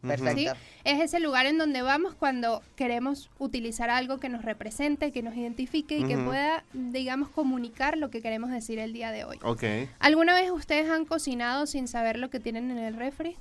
Perfecto. Es ese lugar en donde vamos cuando queremos utilizar algo que nos represente, que nos identifique y que pueda, digamos, comunicar lo que queremos decir el día de hoy. Ok. ¿Alguna vez ustedes han cocinado sin saber lo que tienen en el refri?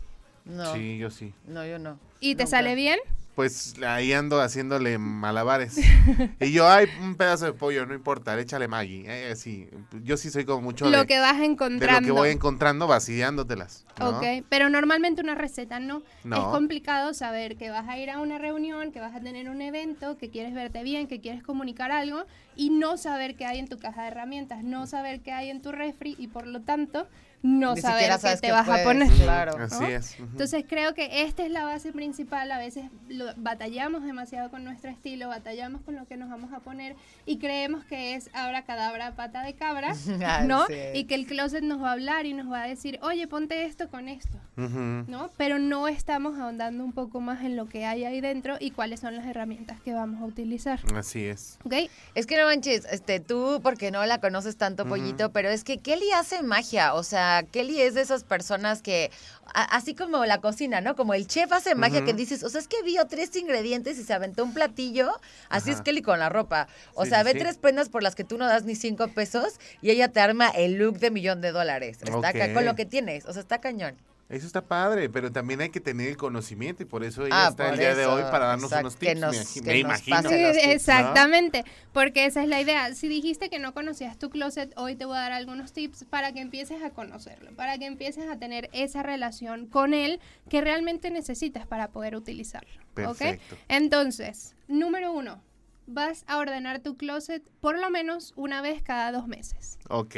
No. Sí, yo sí. No, yo no. ¿Y te sale bien? pues ahí ando haciéndole malabares. y yo, ay, un pedazo de pollo, no importa, échale Maggie. Eh, así. Yo sí soy como mucho lo de, que vas de encontrando. lo que voy encontrando vaciándotelas. ¿no? Ok, pero normalmente una receta no. No. Es complicado saber que vas a ir a una reunión, que vas a tener un evento, que quieres verte bien, que quieres comunicar algo y no saber qué hay en tu caja de herramientas, no saber qué hay en tu refri y por lo tanto no Ni saber qué te vas a poner. Claro. Así ¿no? es. ujú. Entonces creo que esta es la base principal. A veces lo- batallamos demasiado con nuestro estilo, batallamos con lo que nos vamos a poner y creemos que es ahora cadabra pata de cabra, ¿no? Y que el closet nos va a hablar y nos va a decir, oye, ponte esto con esto. ¿no? Pero no estamos ahondando un poco más en lo que hay ahí dentro y cuáles son las herramientas que vamos a utilizar. Así es. ¿Ok? Es que no manches, este, tú porque no la conoces tanto. Pollito, pero es que Kelly hace magia, o sea, Kelly es de esas personas que, a- así como la cocina, ¿no? Como el chef hace magia que dices, o sea, es que vio tres ingredientes y se aventó un platillo, así Ajá. es Kelly con la ropa. O Sí, sea, ve sí. tres prendas por las que tú no das ni cinco pesos y ella te arma el look de millón de dólares. Está acá Ok. con lo que tienes, o sea, está cañón. Eso está padre, pero también hay que tener el conocimiento y por eso ella Ah, está el día de hoy para darnos unos que tips, nos- me, agi- que me nos imagino. exactamente, porque esa es la idea. Si dijiste que no conocías tu closet, hoy te voy a dar algunos tips para que empieces a conocerlo, para que empieces a tener esa relación con él que realmente necesitas para poder utilizarlo. Perfecto. Entonces, número uno, vas a ordenar tu closet por lo menos una vez cada dos meses. Ok.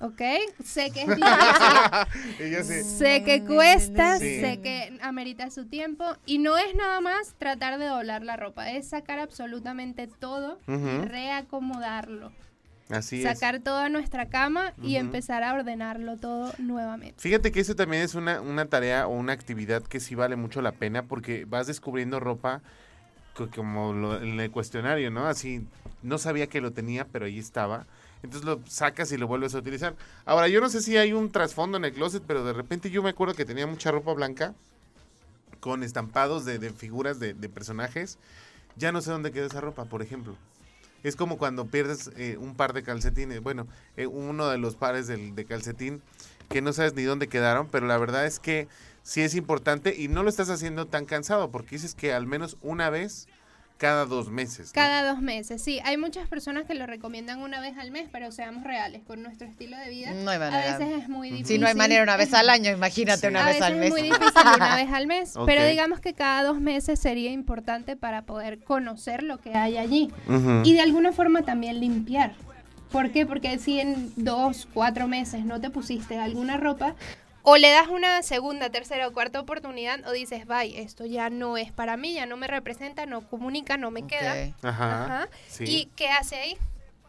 ¿Ok? Sé que es difícil. Sí. Sé que cuesta, Sí. sé que amerita su tiempo y no es nada más tratar de doblar la ropa, es sacar absolutamente todo y reacomodarlo. Así es. sacar toda nuestra cama y empezar a ordenarlo todo nuevamente. Fíjate que eso también es una, una tarea o una actividad que sí vale mucho la pena porque vas descubriendo ropa co- como lo- en el cuestionario, ¿no? Así, no sabía que lo tenía, pero ahí estaba. Entonces lo sacas y lo vuelves a utilizar. Ahora, yo no sé si hay un trasfondo en el closet, pero de repente yo me acuerdo que tenía mucha ropa blanca con estampados de, figuras de, de personajes. Ya no sé dónde quedó esa ropa, por ejemplo. Es como cuando pierdes eh, un par de calcetines, bueno, eh, uno de los pares del, de calcetín que no sabes ni dónde quedaron, pero la verdad es que sí es importante y no lo estás haciendo tan cansado porque dices que al menos una vez cada dos meses. ¿no? Cada dos meses, sí. Hay muchas personas que lo recomiendan una vez al mes, pero seamos reales, con nuestro estilo de vida. No hay a manera. veces es muy difícil. Si no hay manera una vez al año, imagínate Sí. una a vez veces al mes. es muy difícil una vez al mes, pero digamos que cada dos meses sería importante para poder conocer lo que hay allí y de alguna forma también limpiar. ¿Por qué? Porque si en dos, cuatro meses no te pusiste alguna ropa, o le das una segunda, tercera o cuarta oportunidad, o dices, bye, esto ya no es para mí, ya no me representa, no comunica, no me queda. Ajá. Ajá. sí. ¿Y qué hace ahí?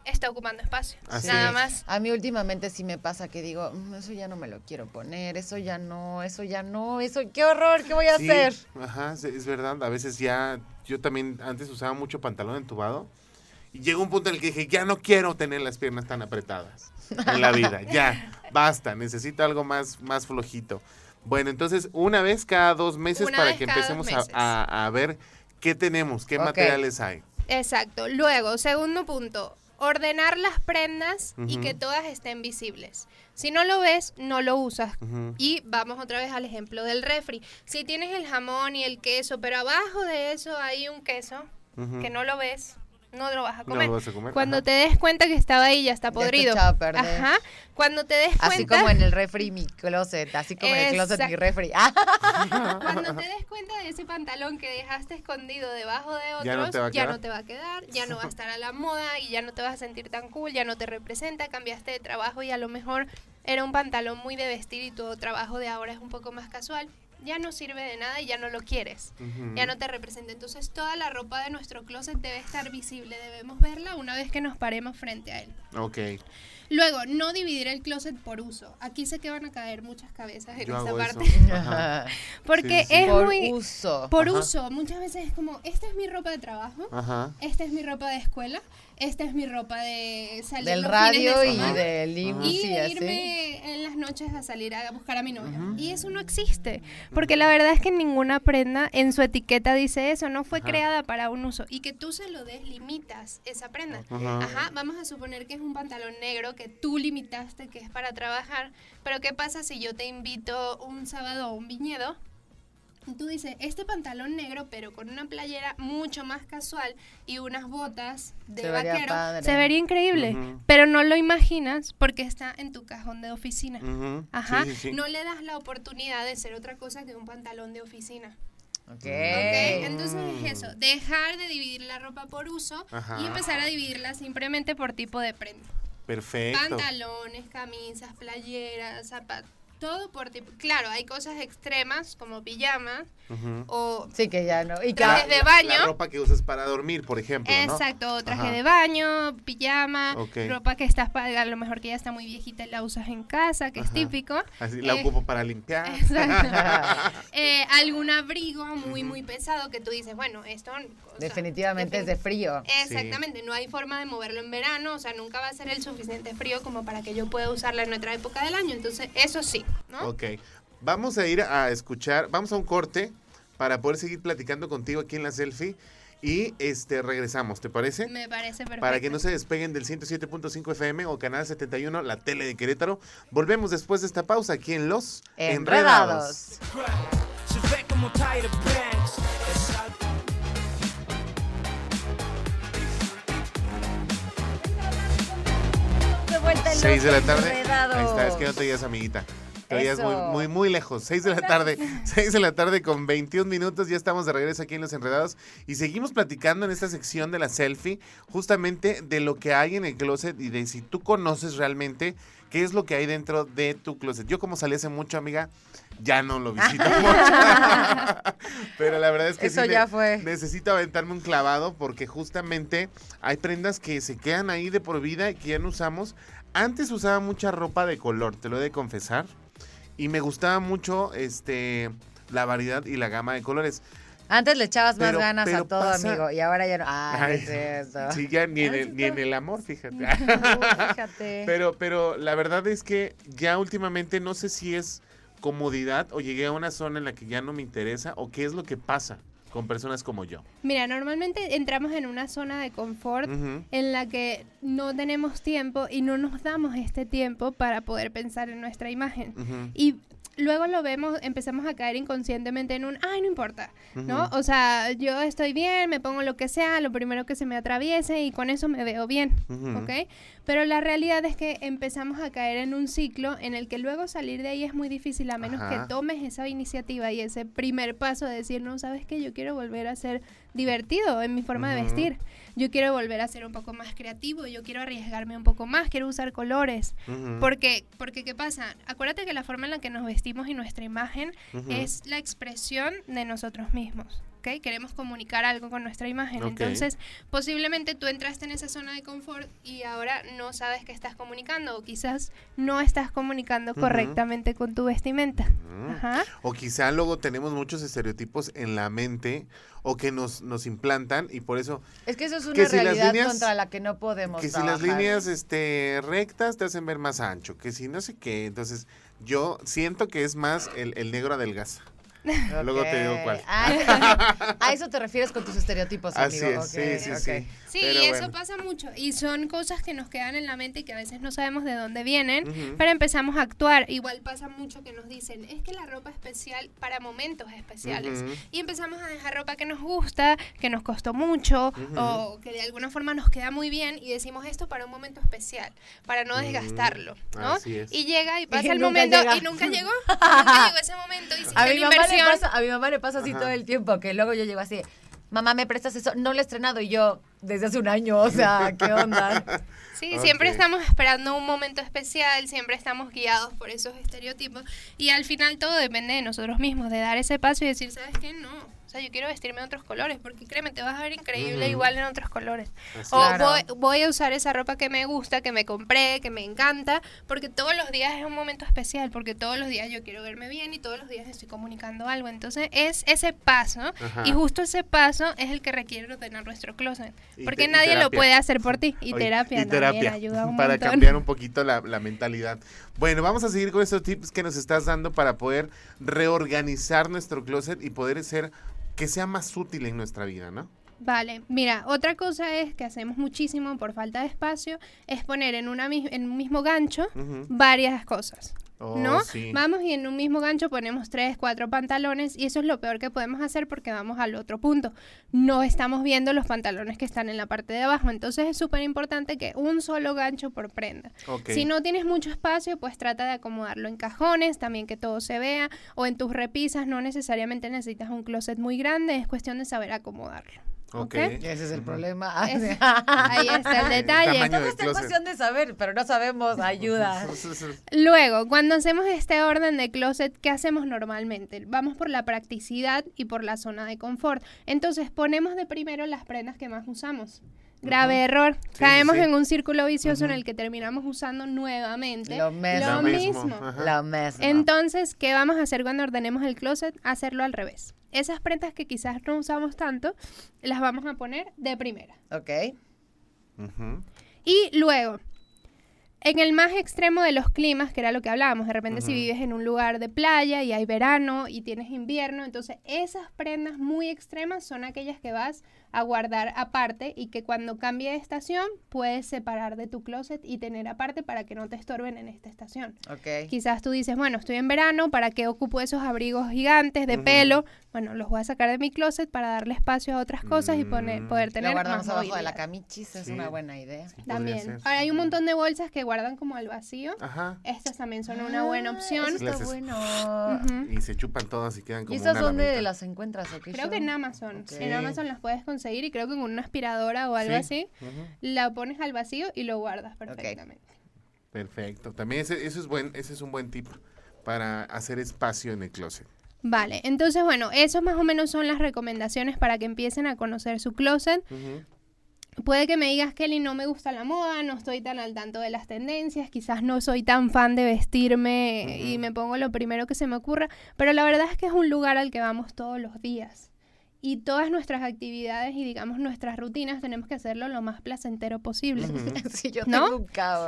Está ocupando espacio. Así Nada es. más. A mí últimamente sí me pasa que digo, "Mm, eso ya no me lo quiero poner, eso ya no, eso ya no, eso, qué horror, ¿qué voy a Sí, hacer? Ajá, sí, es verdad. A veces ya, yo también antes usaba mucho pantalón entubado. Y llegó un punto en el que dije, ya no quiero tener las piernas tan apretadas en la vida. Ya, basta, necesito algo más, más flojito. Bueno, entonces una vez cada dos meses Una para que empecemos a, a- a ver qué tenemos, qué materiales hay. Exacto. Luego, segundo punto, ordenar las prendas y que todas estén visibles. Si no lo ves, no lo usas. Y vamos otra vez al ejemplo del refri. Si tienes el jamón y el queso, pero abajo de eso hay un queso que no lo ves, no lo vas a No comer. lo vas a comer. Cuando ajá. te des cuenta que estaba ahí, ya está Ya está podrido. echado a perder. Ajá. Cuando te des cuenta. Así como en el refri mi closet, así como en el closet mi refri. Ah, Cuando te des cuenta de ese pantalón que dejaste escondido debajo de otros, Ya no te va a ya quedar. no te va a quedar, ya no va a estar a la moda y ya no te vas a sentir tan cool, ya no te representa, cambiaste de trabajo y a lo mejor era un pantalón muy de vestir y tu trabajo de ahora es un poco más casual. Ya no sirve de nada y ya no lo quieres. Ya no te representa. Entonces toda la ropa de nuestro closet debe estar visible, debemos verla una vez que nos paremos frente a él. Ok. Luego, no dividir el closet por uso. Aquí sé que van a caer muchas cabezas en Yo esta hago parte. Porque Sí, sí. es por muy uso. por Ajá. uso. Muchas veces es como, esta es mi ropa de trabajo, Ajá. esta es mi ropa de escuela, esta es mi ropa de salir Del los radio de y semana, del libro, y de irme en las noches a salir a buscar a mi novia. Y eso no existe, porque la verdad es que ninguna prenda en su etiqueta dice eso, no fue Ajá. creada para un uso. Y que tú se lo des, limitas esa prenda. Ajá. Ajá, vamos a suponer que es un pantalón negro que tú limitaste que es para trabajar, pero ¿qué pasa si yo te invito un sábado a un viñedo tú dices, este pantalón negro, pero con una playera mucho más casual y unas botas de Se vaquero, padre. se vería increíble. Pero no lo imaginas porque está en tu cajón de oficina. Ajá. sí, sí, sí. No le das la oportunidad de ser otra cosa que un pantalón de oficina. Ok. ¿ok? Entonces es eso, dejar de dividir la ropa por uso Ajá. y empezar a dividirla simplemente por tipo de prenda. Perfecto. Pantalones, camisas, playeras, zapatos, todo por tipo. Claro, hay cosas extremas como pijamas o Sí, que ya no. Y Trajes de baño. La ropa que usas para dormir, por ejemplo, ¿no? Exacto, traje Ajá. de baño, pijama, ropa que estás pa- a lo mejor que ya está muy viejita y la usas en casa, que es típico. Así la Eh, ocupo para limpiar. Exacto. Eh, algún abrigo muy, muy pesado que tú dices, bueno, esto... o sea, Definitivamente es de frío. Exactamente, no hay forma de moverlo en verano, o sea, nunca va a ser el suficiente frío como para que yo pueda usarla en otra época del año, entonces eso sí, ¿no? Ok. Vamos a ir a escuchar, vamos a un corte para poder seguir platicando contigo aquí en la selfie y este regresamos, ¿te parece? Me parece perfecto. Para que no se despeguen del 107.5 FM o canal 71, la tele de Querétaro. Volvemos después de esta pausa aquí en Los Enredados. Algo De vuelta en 6 de la tarde. Enredados. Ahí está, es que no te oías, amiguita. Te oías muy, muy, muy lejos. 6 de la tarde. 6 de la tarde con 21 minutos. Ya estamos de regreso aquí en Los Enredados. Y seguimos platicando en esta sección de la selfie, justamente de lo que hay en el closet y de si tú conoces realmente qué es lo que hay dentro de tu closet. Yo, como salí hace mucho, amiga, ya no lo visito mucho. Pero la verdad es que Eso sí ne- ya fue. necesito aventarme un clavado porque justamente hay prendas que se quedan ahí de por vida y que ya no usamos. Antes usaba mucha ropa de color, te lo he de confesar. Y me gustaba mucho este la variedad y la gama de colores. Antes le echabas más Pero- ganas a todo, pasa- amigo, y ahora ya no. Ay, Ay, ¿qué es eso? Sí, ya ni en el, ni en el amor, fíjate. Fíjate. Pero, pero la verdad es que ya últimamente no sé si es comodidad o llegué a una zona en la que ya no me interesa o qué es lo que pasa con personas como yo. Mira, normalmente entramos en una zona de confort Ujú. en la que no tenemos tiempo y no nos damos este tiempo para poder pensar en nuestra imagen. Ujú. Y luego lo vemos, empezamos a caer inconscientemente en un, ay, no importa, ¿no? Ujú. O sea, yo estoy bien, me pongo lo que sea, lo primero que se me atraviese y con eso me veo bien. ¿ok? Pero la realidad es que empezamos a caer en un ciclo en el que luego salir de ahí es muy difícil a menos Ajá. que tomes esa iniciativa y ese primer paso de decir, no, sabes que yo quiero volver a ser divertido en mi forma de vestir, yo quiero volver a ser un poco más creativo, yo quiero arriesgarme un poco más, quiero usar colores. Porque, porque, ¿qué pasa? Acuérdate que la forma en la que nos vestimos y nuestra imagen es la expresión de nosotros mismos. ¿Ok? Queremos comunicar algo con nuestra imagen. Entonces, posiblemente tú entraste en esa zona de confort y ahora no sabes qué estás comunicando o quizás no estás comunicando correctamente con tu vestimenta. Ujú. Ajá. O quizá luego tenemos muchos estereotipos en la mente o que nos, nos implantan y por eso Es que eso es una que si las realidad líneas- contra la que no podemos que si las líneas este, rectas te hacen ver más ancho, que si no sé qué, entonces yo siento que es más el, el negro adelgaza. Luego te digo cuál. Ah, a eso te refieres con tus estereotipos, Así amigo. es, sí, Ok, sí, ok. sí. Sí, Pero y eso bueno. pasa mucho. Y son cosas que nos quedan en la mente y que a veces no sabemos de dónde vienen, Ujú. pero empezamos a actuar. Igual pasa mucho que nos dicen, es que la ropa es especial para momentos especiales. Ujú. Y empezamos a dejar ropa que nos gusta, que nos costó mucho, Ujú. o que de alguna forma nos queda muy bien, y decimos esto para un momento especial, para no Ujú. desgastarlo, ¿no? Así es. Y llega y pasa Y el momento llega. y nunca llegó. nunca llegó ese momento y A mi, mamá pasa, a mi mamá le pasa así Ajá. todo el tiempo, que luego yo llego así, mamá, ¿me prestas eso? No lo he estrenado y yo, desde hace un año, o sea, ¿qué onda? Sí, siempre estamos esperando un momento especial, siempre estamos guiados por esos estereotipos y al final todo depende de nosotros mismos, de dar ese paso y decir, ¿sabes qué? No, sea, yo quiero vestirme de otros colores, porque créeme, te vas a ver increíble igual en otros colores. Así O. Claro. voy, voy a usar esa ropa que me gusta, que me compré, que me encanta, porque todos los días es un momento especial, porque todos los días yo quiero verme bien y todos los días estoy comunicando algo. Entonces es ese paso Ajá. y justo ese paso es el que requiere ordenar nuestro closet, Y porque te- nadie lo puede hacer por ti. Y Oye, terapia, y terapia, también ayuda un para montón. cambiar un poquito la, la mentalidad. Bueno, vamos a seguir con estos tips que nos estás dando para poder reorganizar nuestro closet y poder ser que sea más útil en nuestra vida, ¿no? Vale, mira, otra cosa es que hacemos muchísimo por falta de espacio, es poner en, una, en un mismo gancho varias cosas. Oh, ¿no? sí. Vamos y en un mismo gancho ponemos tres, cuatro pantalones y eso es lo peor que podemos hacer porque vamos al otro punto. No estamos viendo los pantalones que están en la parte de abajo, entonces es súper importante que un solo gancho por prenda. Si no tienes mucho espacio, pues trata de acomodarlo en cajones, también que todo se vea, o en tus repisas, no necesariamente necesitas un closet muy grande, es cuestión de saber acomodarlo. Ok. Ese es el problema. Es- ahí está el detalle. Todo está en cuestión de saber, pero no sabemos. Ayuda. Luego, cuando hacemos este orden de closet, ¿qué hacemos normalmente? Vamos por la practicidad y por la zona de confort. Entonces, ponemos de primero las prendas que más usamos. Grave error. Sí, Caemos sí. en un círculo vicioso en el que terminamos usando nuevamente Lo mismo. lo Lo mismo, mismo. ajá. Lo mismo. Entonces, ¿qué vamos a hacer cuando ordenemos el closet? Hacerlo al revés. Esas prendas que quizás no usamos tanto, las vamos a poner de primera. ok. Y luego, en el más extremo de los climas, que era lo que hablábamos, de repente si vives en un lugar de playa y hay verano y tienes invierno, entonces esas prendas muy extremas son aquellas que vas a guardar aparte y que cuando cambie de estación puedes separar de tu closet y tener aparte para que no te estorben en esta estación. Ok. Quizás tú dices, bueno, estoy en verano, ¿para qué ocupo esos abrigos gigantes de Ujú. pelo? Bueno, los voy a sacar de mi closet para darle espacio a otras cosas y poner, Mm. poder Lo tener guardamos más abajo de la movilidad. camichis. Es Sí. una buena idea. Sí, También. Ahora hay un montón de bolsas que guardan como al vacío. Ajá. Estas también son una buena Ah, opción. está bueno. Ujú. Y se chupan todas y quedan como ¿Y esas una dónde las encuentras o qué Creo que en Amazon. Ok. En Amazon las puedes conseguir y creo que en una aspiradora o algo Sí. así la pones al vacío y lo guardas perfectamente. Perfecto. También ese, eso es buen, ese es un buen tip para hacer espacio en el closet. Vale, entonces bueno, esos más o menos son las recomendaciones para que empiecen a conocer su closet. Puede que me digas, Kelly, no me gusta la moda, no estoy tan al tanto de las tendencias, quizás no soy tan fan de vestirme y me pongo lo primero que se me ocurra, pero la verdad es que es un lugar al que vamos todos los días. Y todas nuestras actividades y digamos nuestras rutinas tenemos que hacerlo lo más placentero posible. Sí, yo ¿No? tengo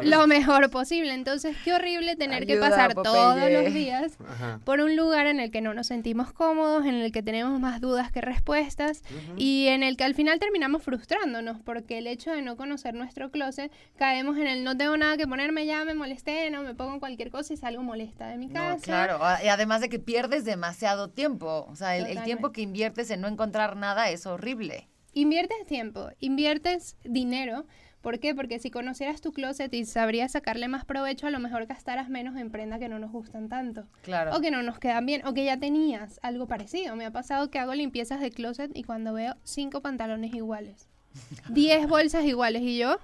un. Lo mejor posible. Entonces, qué horrible tener que pasar todos los días Ajá. por un lugar en el que no nos sentimos cómodos, en el que tenemos más dudas que respuestas y en el que al final terminamos frustrándonos porque el hecho de no conocer nuestro closet caemos en el no tengo nada que ponerme ya me molesté, no me pongo cualquier cosa y salgo molesta de mi No, casa. claro, a- y además de que pierdes demasiado tiempo. O sea, el, el tiempo que inviertes en no encontrar nada es horrible. Inviertes tiempo, inviertes dinero. ¿Por qué? Porque si conocieras tu closet y sabrías sacarle más provecho, a lo mejor gastarás menos en prenda que no nos gustan tanto. Claro. O que no nos quedan bien, o que ya tenías algo parecido. Me ha pasado que hago limpiezas de closet y cuando veo cinco pantalones iguales, diez bolsas iguales y yo,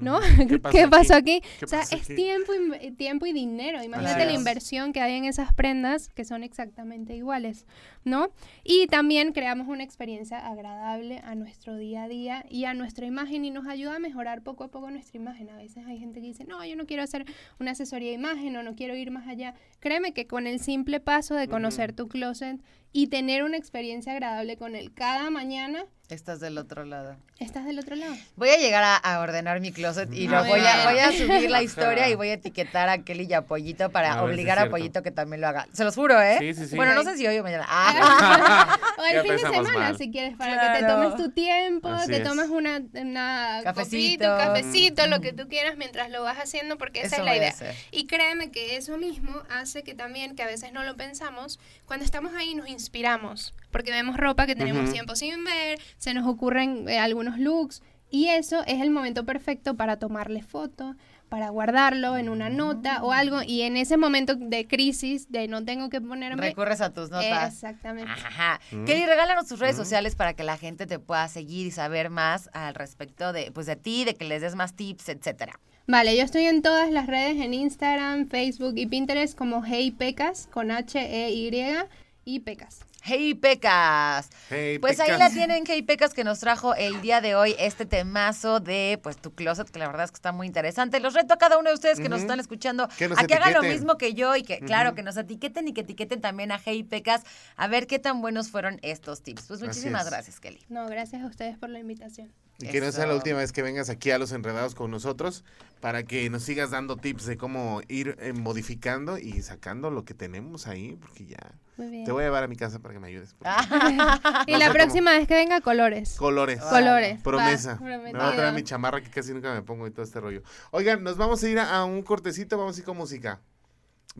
¿no? ¿Qué ¿Qué pasó aquí? aquí? ¿Qué O sea, es aquí? tiempo, y- tiempo y dinero. Imagínate la inversión que hay en esas prendas que son exactamente iguales, ¿no? Y también creamos una experiencia agradable a nuestro día a día y a nuestra imagen y nos ayuda a mejorar poco a poco nuestra imagen. A veces hay gente que dice, no, yo no quiero hacer una asesoría de imagen o no quiero ir más allá. Créeme que con el simple paso de conocer tu closet y tener una experiencia agradable con él cada mañana, Estás del otro lado. estás del otro lado. Voy a llegar a, a ordenar mi closet y lo Muy voy a, voy a subir la historia y voy a etiquetar a Kelly y a Pollito para obligar a. Pollito que también lo haga. Se los juro, ¿eh? Sí, sí, sí. Bueno, no sé si hoy o mañana. Ah. o el Ya fin de semana, mal. si quieres, para que te Claro. tomes tu tiempo, Así te es. tomes una, una Cafecito. copita, un cafecito, lo que tú quieras mientras lo vas haciendo, porque esa Eso es la idea. Y créeme que eso mismo hace que también, que a veces no lo pensamos, cuando estamos ahí nos inspiramos, porque vemos ropa que tenemos tiempo sin ver, se nos ocurren eh, algunos looks, y eso es el momento perfecto para tomarle foto, para guardarlo en una nota o algo, y en ese momento de crisis, de no tengo que ponerme... Recurres a tus notas. Exactamente. Ajá. Mm. Kelly, regálanos tus redes Mm. sociales para que la gente te pueda seguir y saber más al respecto de, pues, de ti, de que les des más tips, etcétera. Vale, yo estoy en todas las redes, en Instagram, Facebook y Pinterest como Hey Pecas, con H-E-Y y Pecas. Hey Pecas. Hey, Pues ahí Pecas. la tienen, Hey Pecas, que nos trajo el día de hoy este temazo de pues tu closet, que la verdad es que está muy interesante. Los reto a cada uno de ustedes que nos están escuchando Que nos a que hagan lo mismo que yo y que, claro, que nos etiqueten y que etiqueten también a Hey Pecas a ver qué tan buenos fueron estos tips. Pues muchísimas gracias, Kelly. No, gracias a ustedes por la invitación. Y que no sea la última vez que vengas aquí a Los Enredados con nosotros para que nos sigas dando tips de cómo ir eh, modificando y sacando lo que tenemos ahí, porque ya te voy a llevar a mi casa para que me ayudes. porque- y no la próxima vez que venga, colores. Colores. Colores. Promesa. Va, me voy a traer mi chamarra que casi nunca me pongo y todo este rollo. Oigan, nos vamos a ir a, a un cortecito, vamos a ir con música.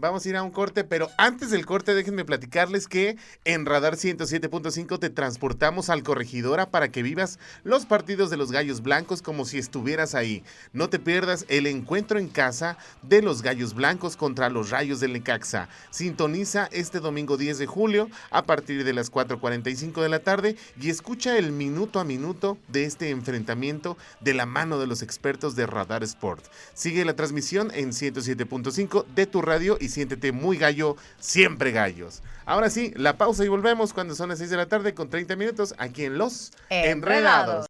Vamos a ir a un corte, pero antes del corte déjenme platicarles que en Radar 107.5 te transportamos al Corregidora para que vivas los partidos de los Gallos Blancos como si estuvieras ahí. No te pierdas el encuentro en casa de los Gallos Blancos contra los Rayos del Necaxa. Sintoniza este domingo 10 de julio a partir de las 4.45 de la tarde y escucha el minuto a minuto de este enfrentamiento de la mano de los expertos de Radar Sport. Sigue la transmisión en 107.5 de tu radio y siéntete muy gallo, siempre gallos. Ahora sí, la pausa y volvemos cuando son las 6 de la tarde con 30 minutos aquí en Los Enredados.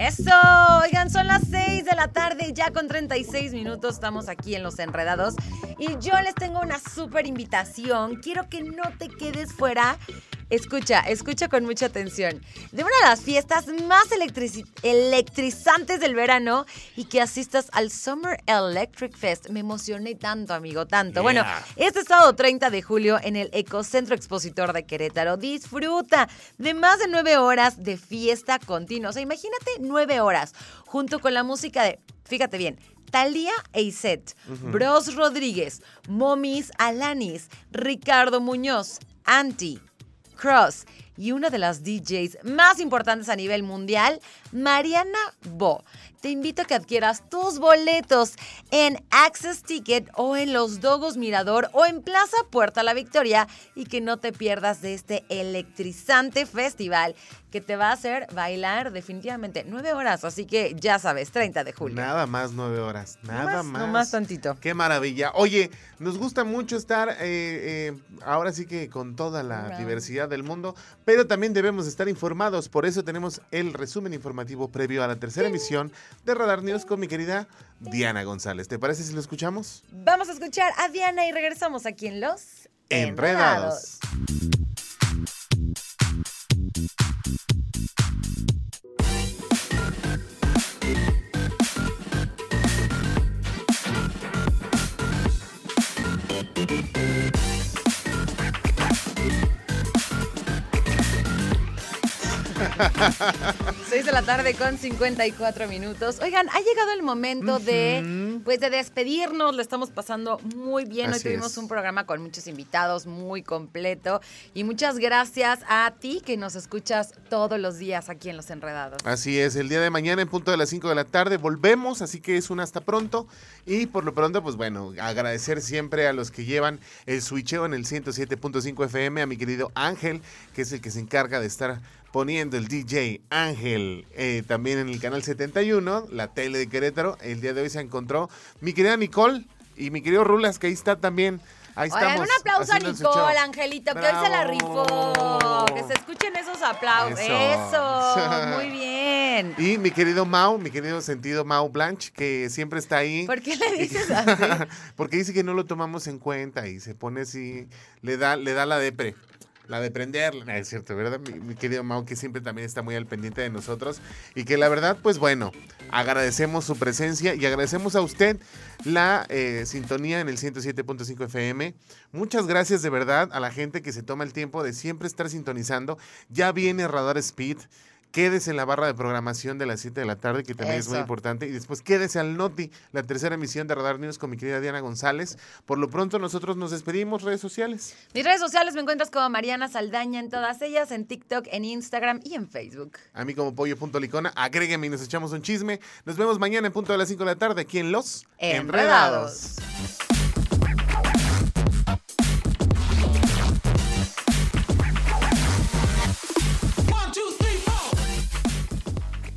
Eso, oigan, son las 6 de la tarde, ya con 36 minutos estamos aquí en Los Enredados y yo les tengo una súper invitación. Quiero que no te quedes fuera. Escucha, escucha con mucha atención. De una de las fiestas más electrizantes del verano y que asistas al Summer Electric Fest. Me emocioné tanto, amigo, tanto. Bueno, este sábado 30 de julio en el Ecocentro Expositor de Querétaro. Disfruta de más de nueve horas de fiesta continua. O sea, imagínate nueve horas junto con la música de, fíjate bien, Talía Eiset, Bros Rodríguez, Momis Alanis, Ricardo Muñoz, Anti, Cross y una de las DJs más importantes a nivel mundial, Mariana Bo. Te invito a que adquieras tus boletos en Access Ticket o en Los Dogos Mirador o en Plaza Puerta La Victoria y que no te pierdas de este electrizante festival que te va a hacer bailar definitivamente nueve horas. Así que ya sabes, 30 de julio. Nada más nueve horas, nada más. nomás tantito. Qué maravilla. Oye, nos gusta mucho estar eh, eh, ahora sí que con toda la diversidad del mundo, pero también debemos estar informados. Por eso tenemos el resumen informativo previo a la tercera emisión de Radar News con mi querida Diana González. ¿Te parece si lo escuchamos? Vamos a escuchar a Diana y regresamos aquí en Los Enredados. Thank you. Seis de la tarde con 54 minutos. Oigan, ha llegado el momento de, pues, de despedirnos. Lo estamos pasando muy bien. Hoy tuvimos es. un programa con muchos invitados, muy completo. Y muchas gracias a ti que nos escuchas todos los días aquí en Los Enredados. Así es, el día de mañana en punto de las 5 de la tarde volvemos, así que es un hasta pronto. Y por lo pronto, pues bueno, agradecer siempre a los que llevan el switcheo en el 107.5 FM, a mi querido Ángel, que es el que se encarga de estar poniendo el DJ Ángel eh, también en el canal 71, la tele de Querétaro. El día de hoy se encontró mi querida Nicole y mi querido Rulas, que ahí está también. Ahí Oigan, estamos. un aplauso a. Nicole, Angelito, que hoy se la rifó. Que se escuchen esos aplausos. Eso. Eso, muy bien. Y mi querido Mau, mi querido sentido Mau Blanche, que siempre está ahí. ¿Por qué le dices así? Porque dice que no lo tomamos en cuenta y se pone así, le da, le da la depre. La de prender, no, es cierto, ¿verdad? Mi, mi querido Mau, que siempre también está muy al pendiente de nosotros. Y que la verdad, pues bueno, agradecemos su presencia y agradecemos a usted la eh, sintonía en el 107.5 FM. Muchas gracias de verdad a la gente que se toma el tiempo de siempre estar sintonizando. Ya viene Radar Speed. Quédese en la barra de programación de las 7 de la tarde, que también es muy importante. Y después quédese al Noti, la tercera emisión de Radar News con mi querida Diana González. Por lo pronto nosotros nos despedimos, redes sociales. Mis redes sociales me encuentras como Mariana Saldaña en todas ellas, en TikTok, en Instagram y en Facebook. A mí como pollo.licona, agrégueme y nos echamos un chisme. Nos vemos mañana en punto de las 5 de la tarde aquí en Los Enredados. Enredados.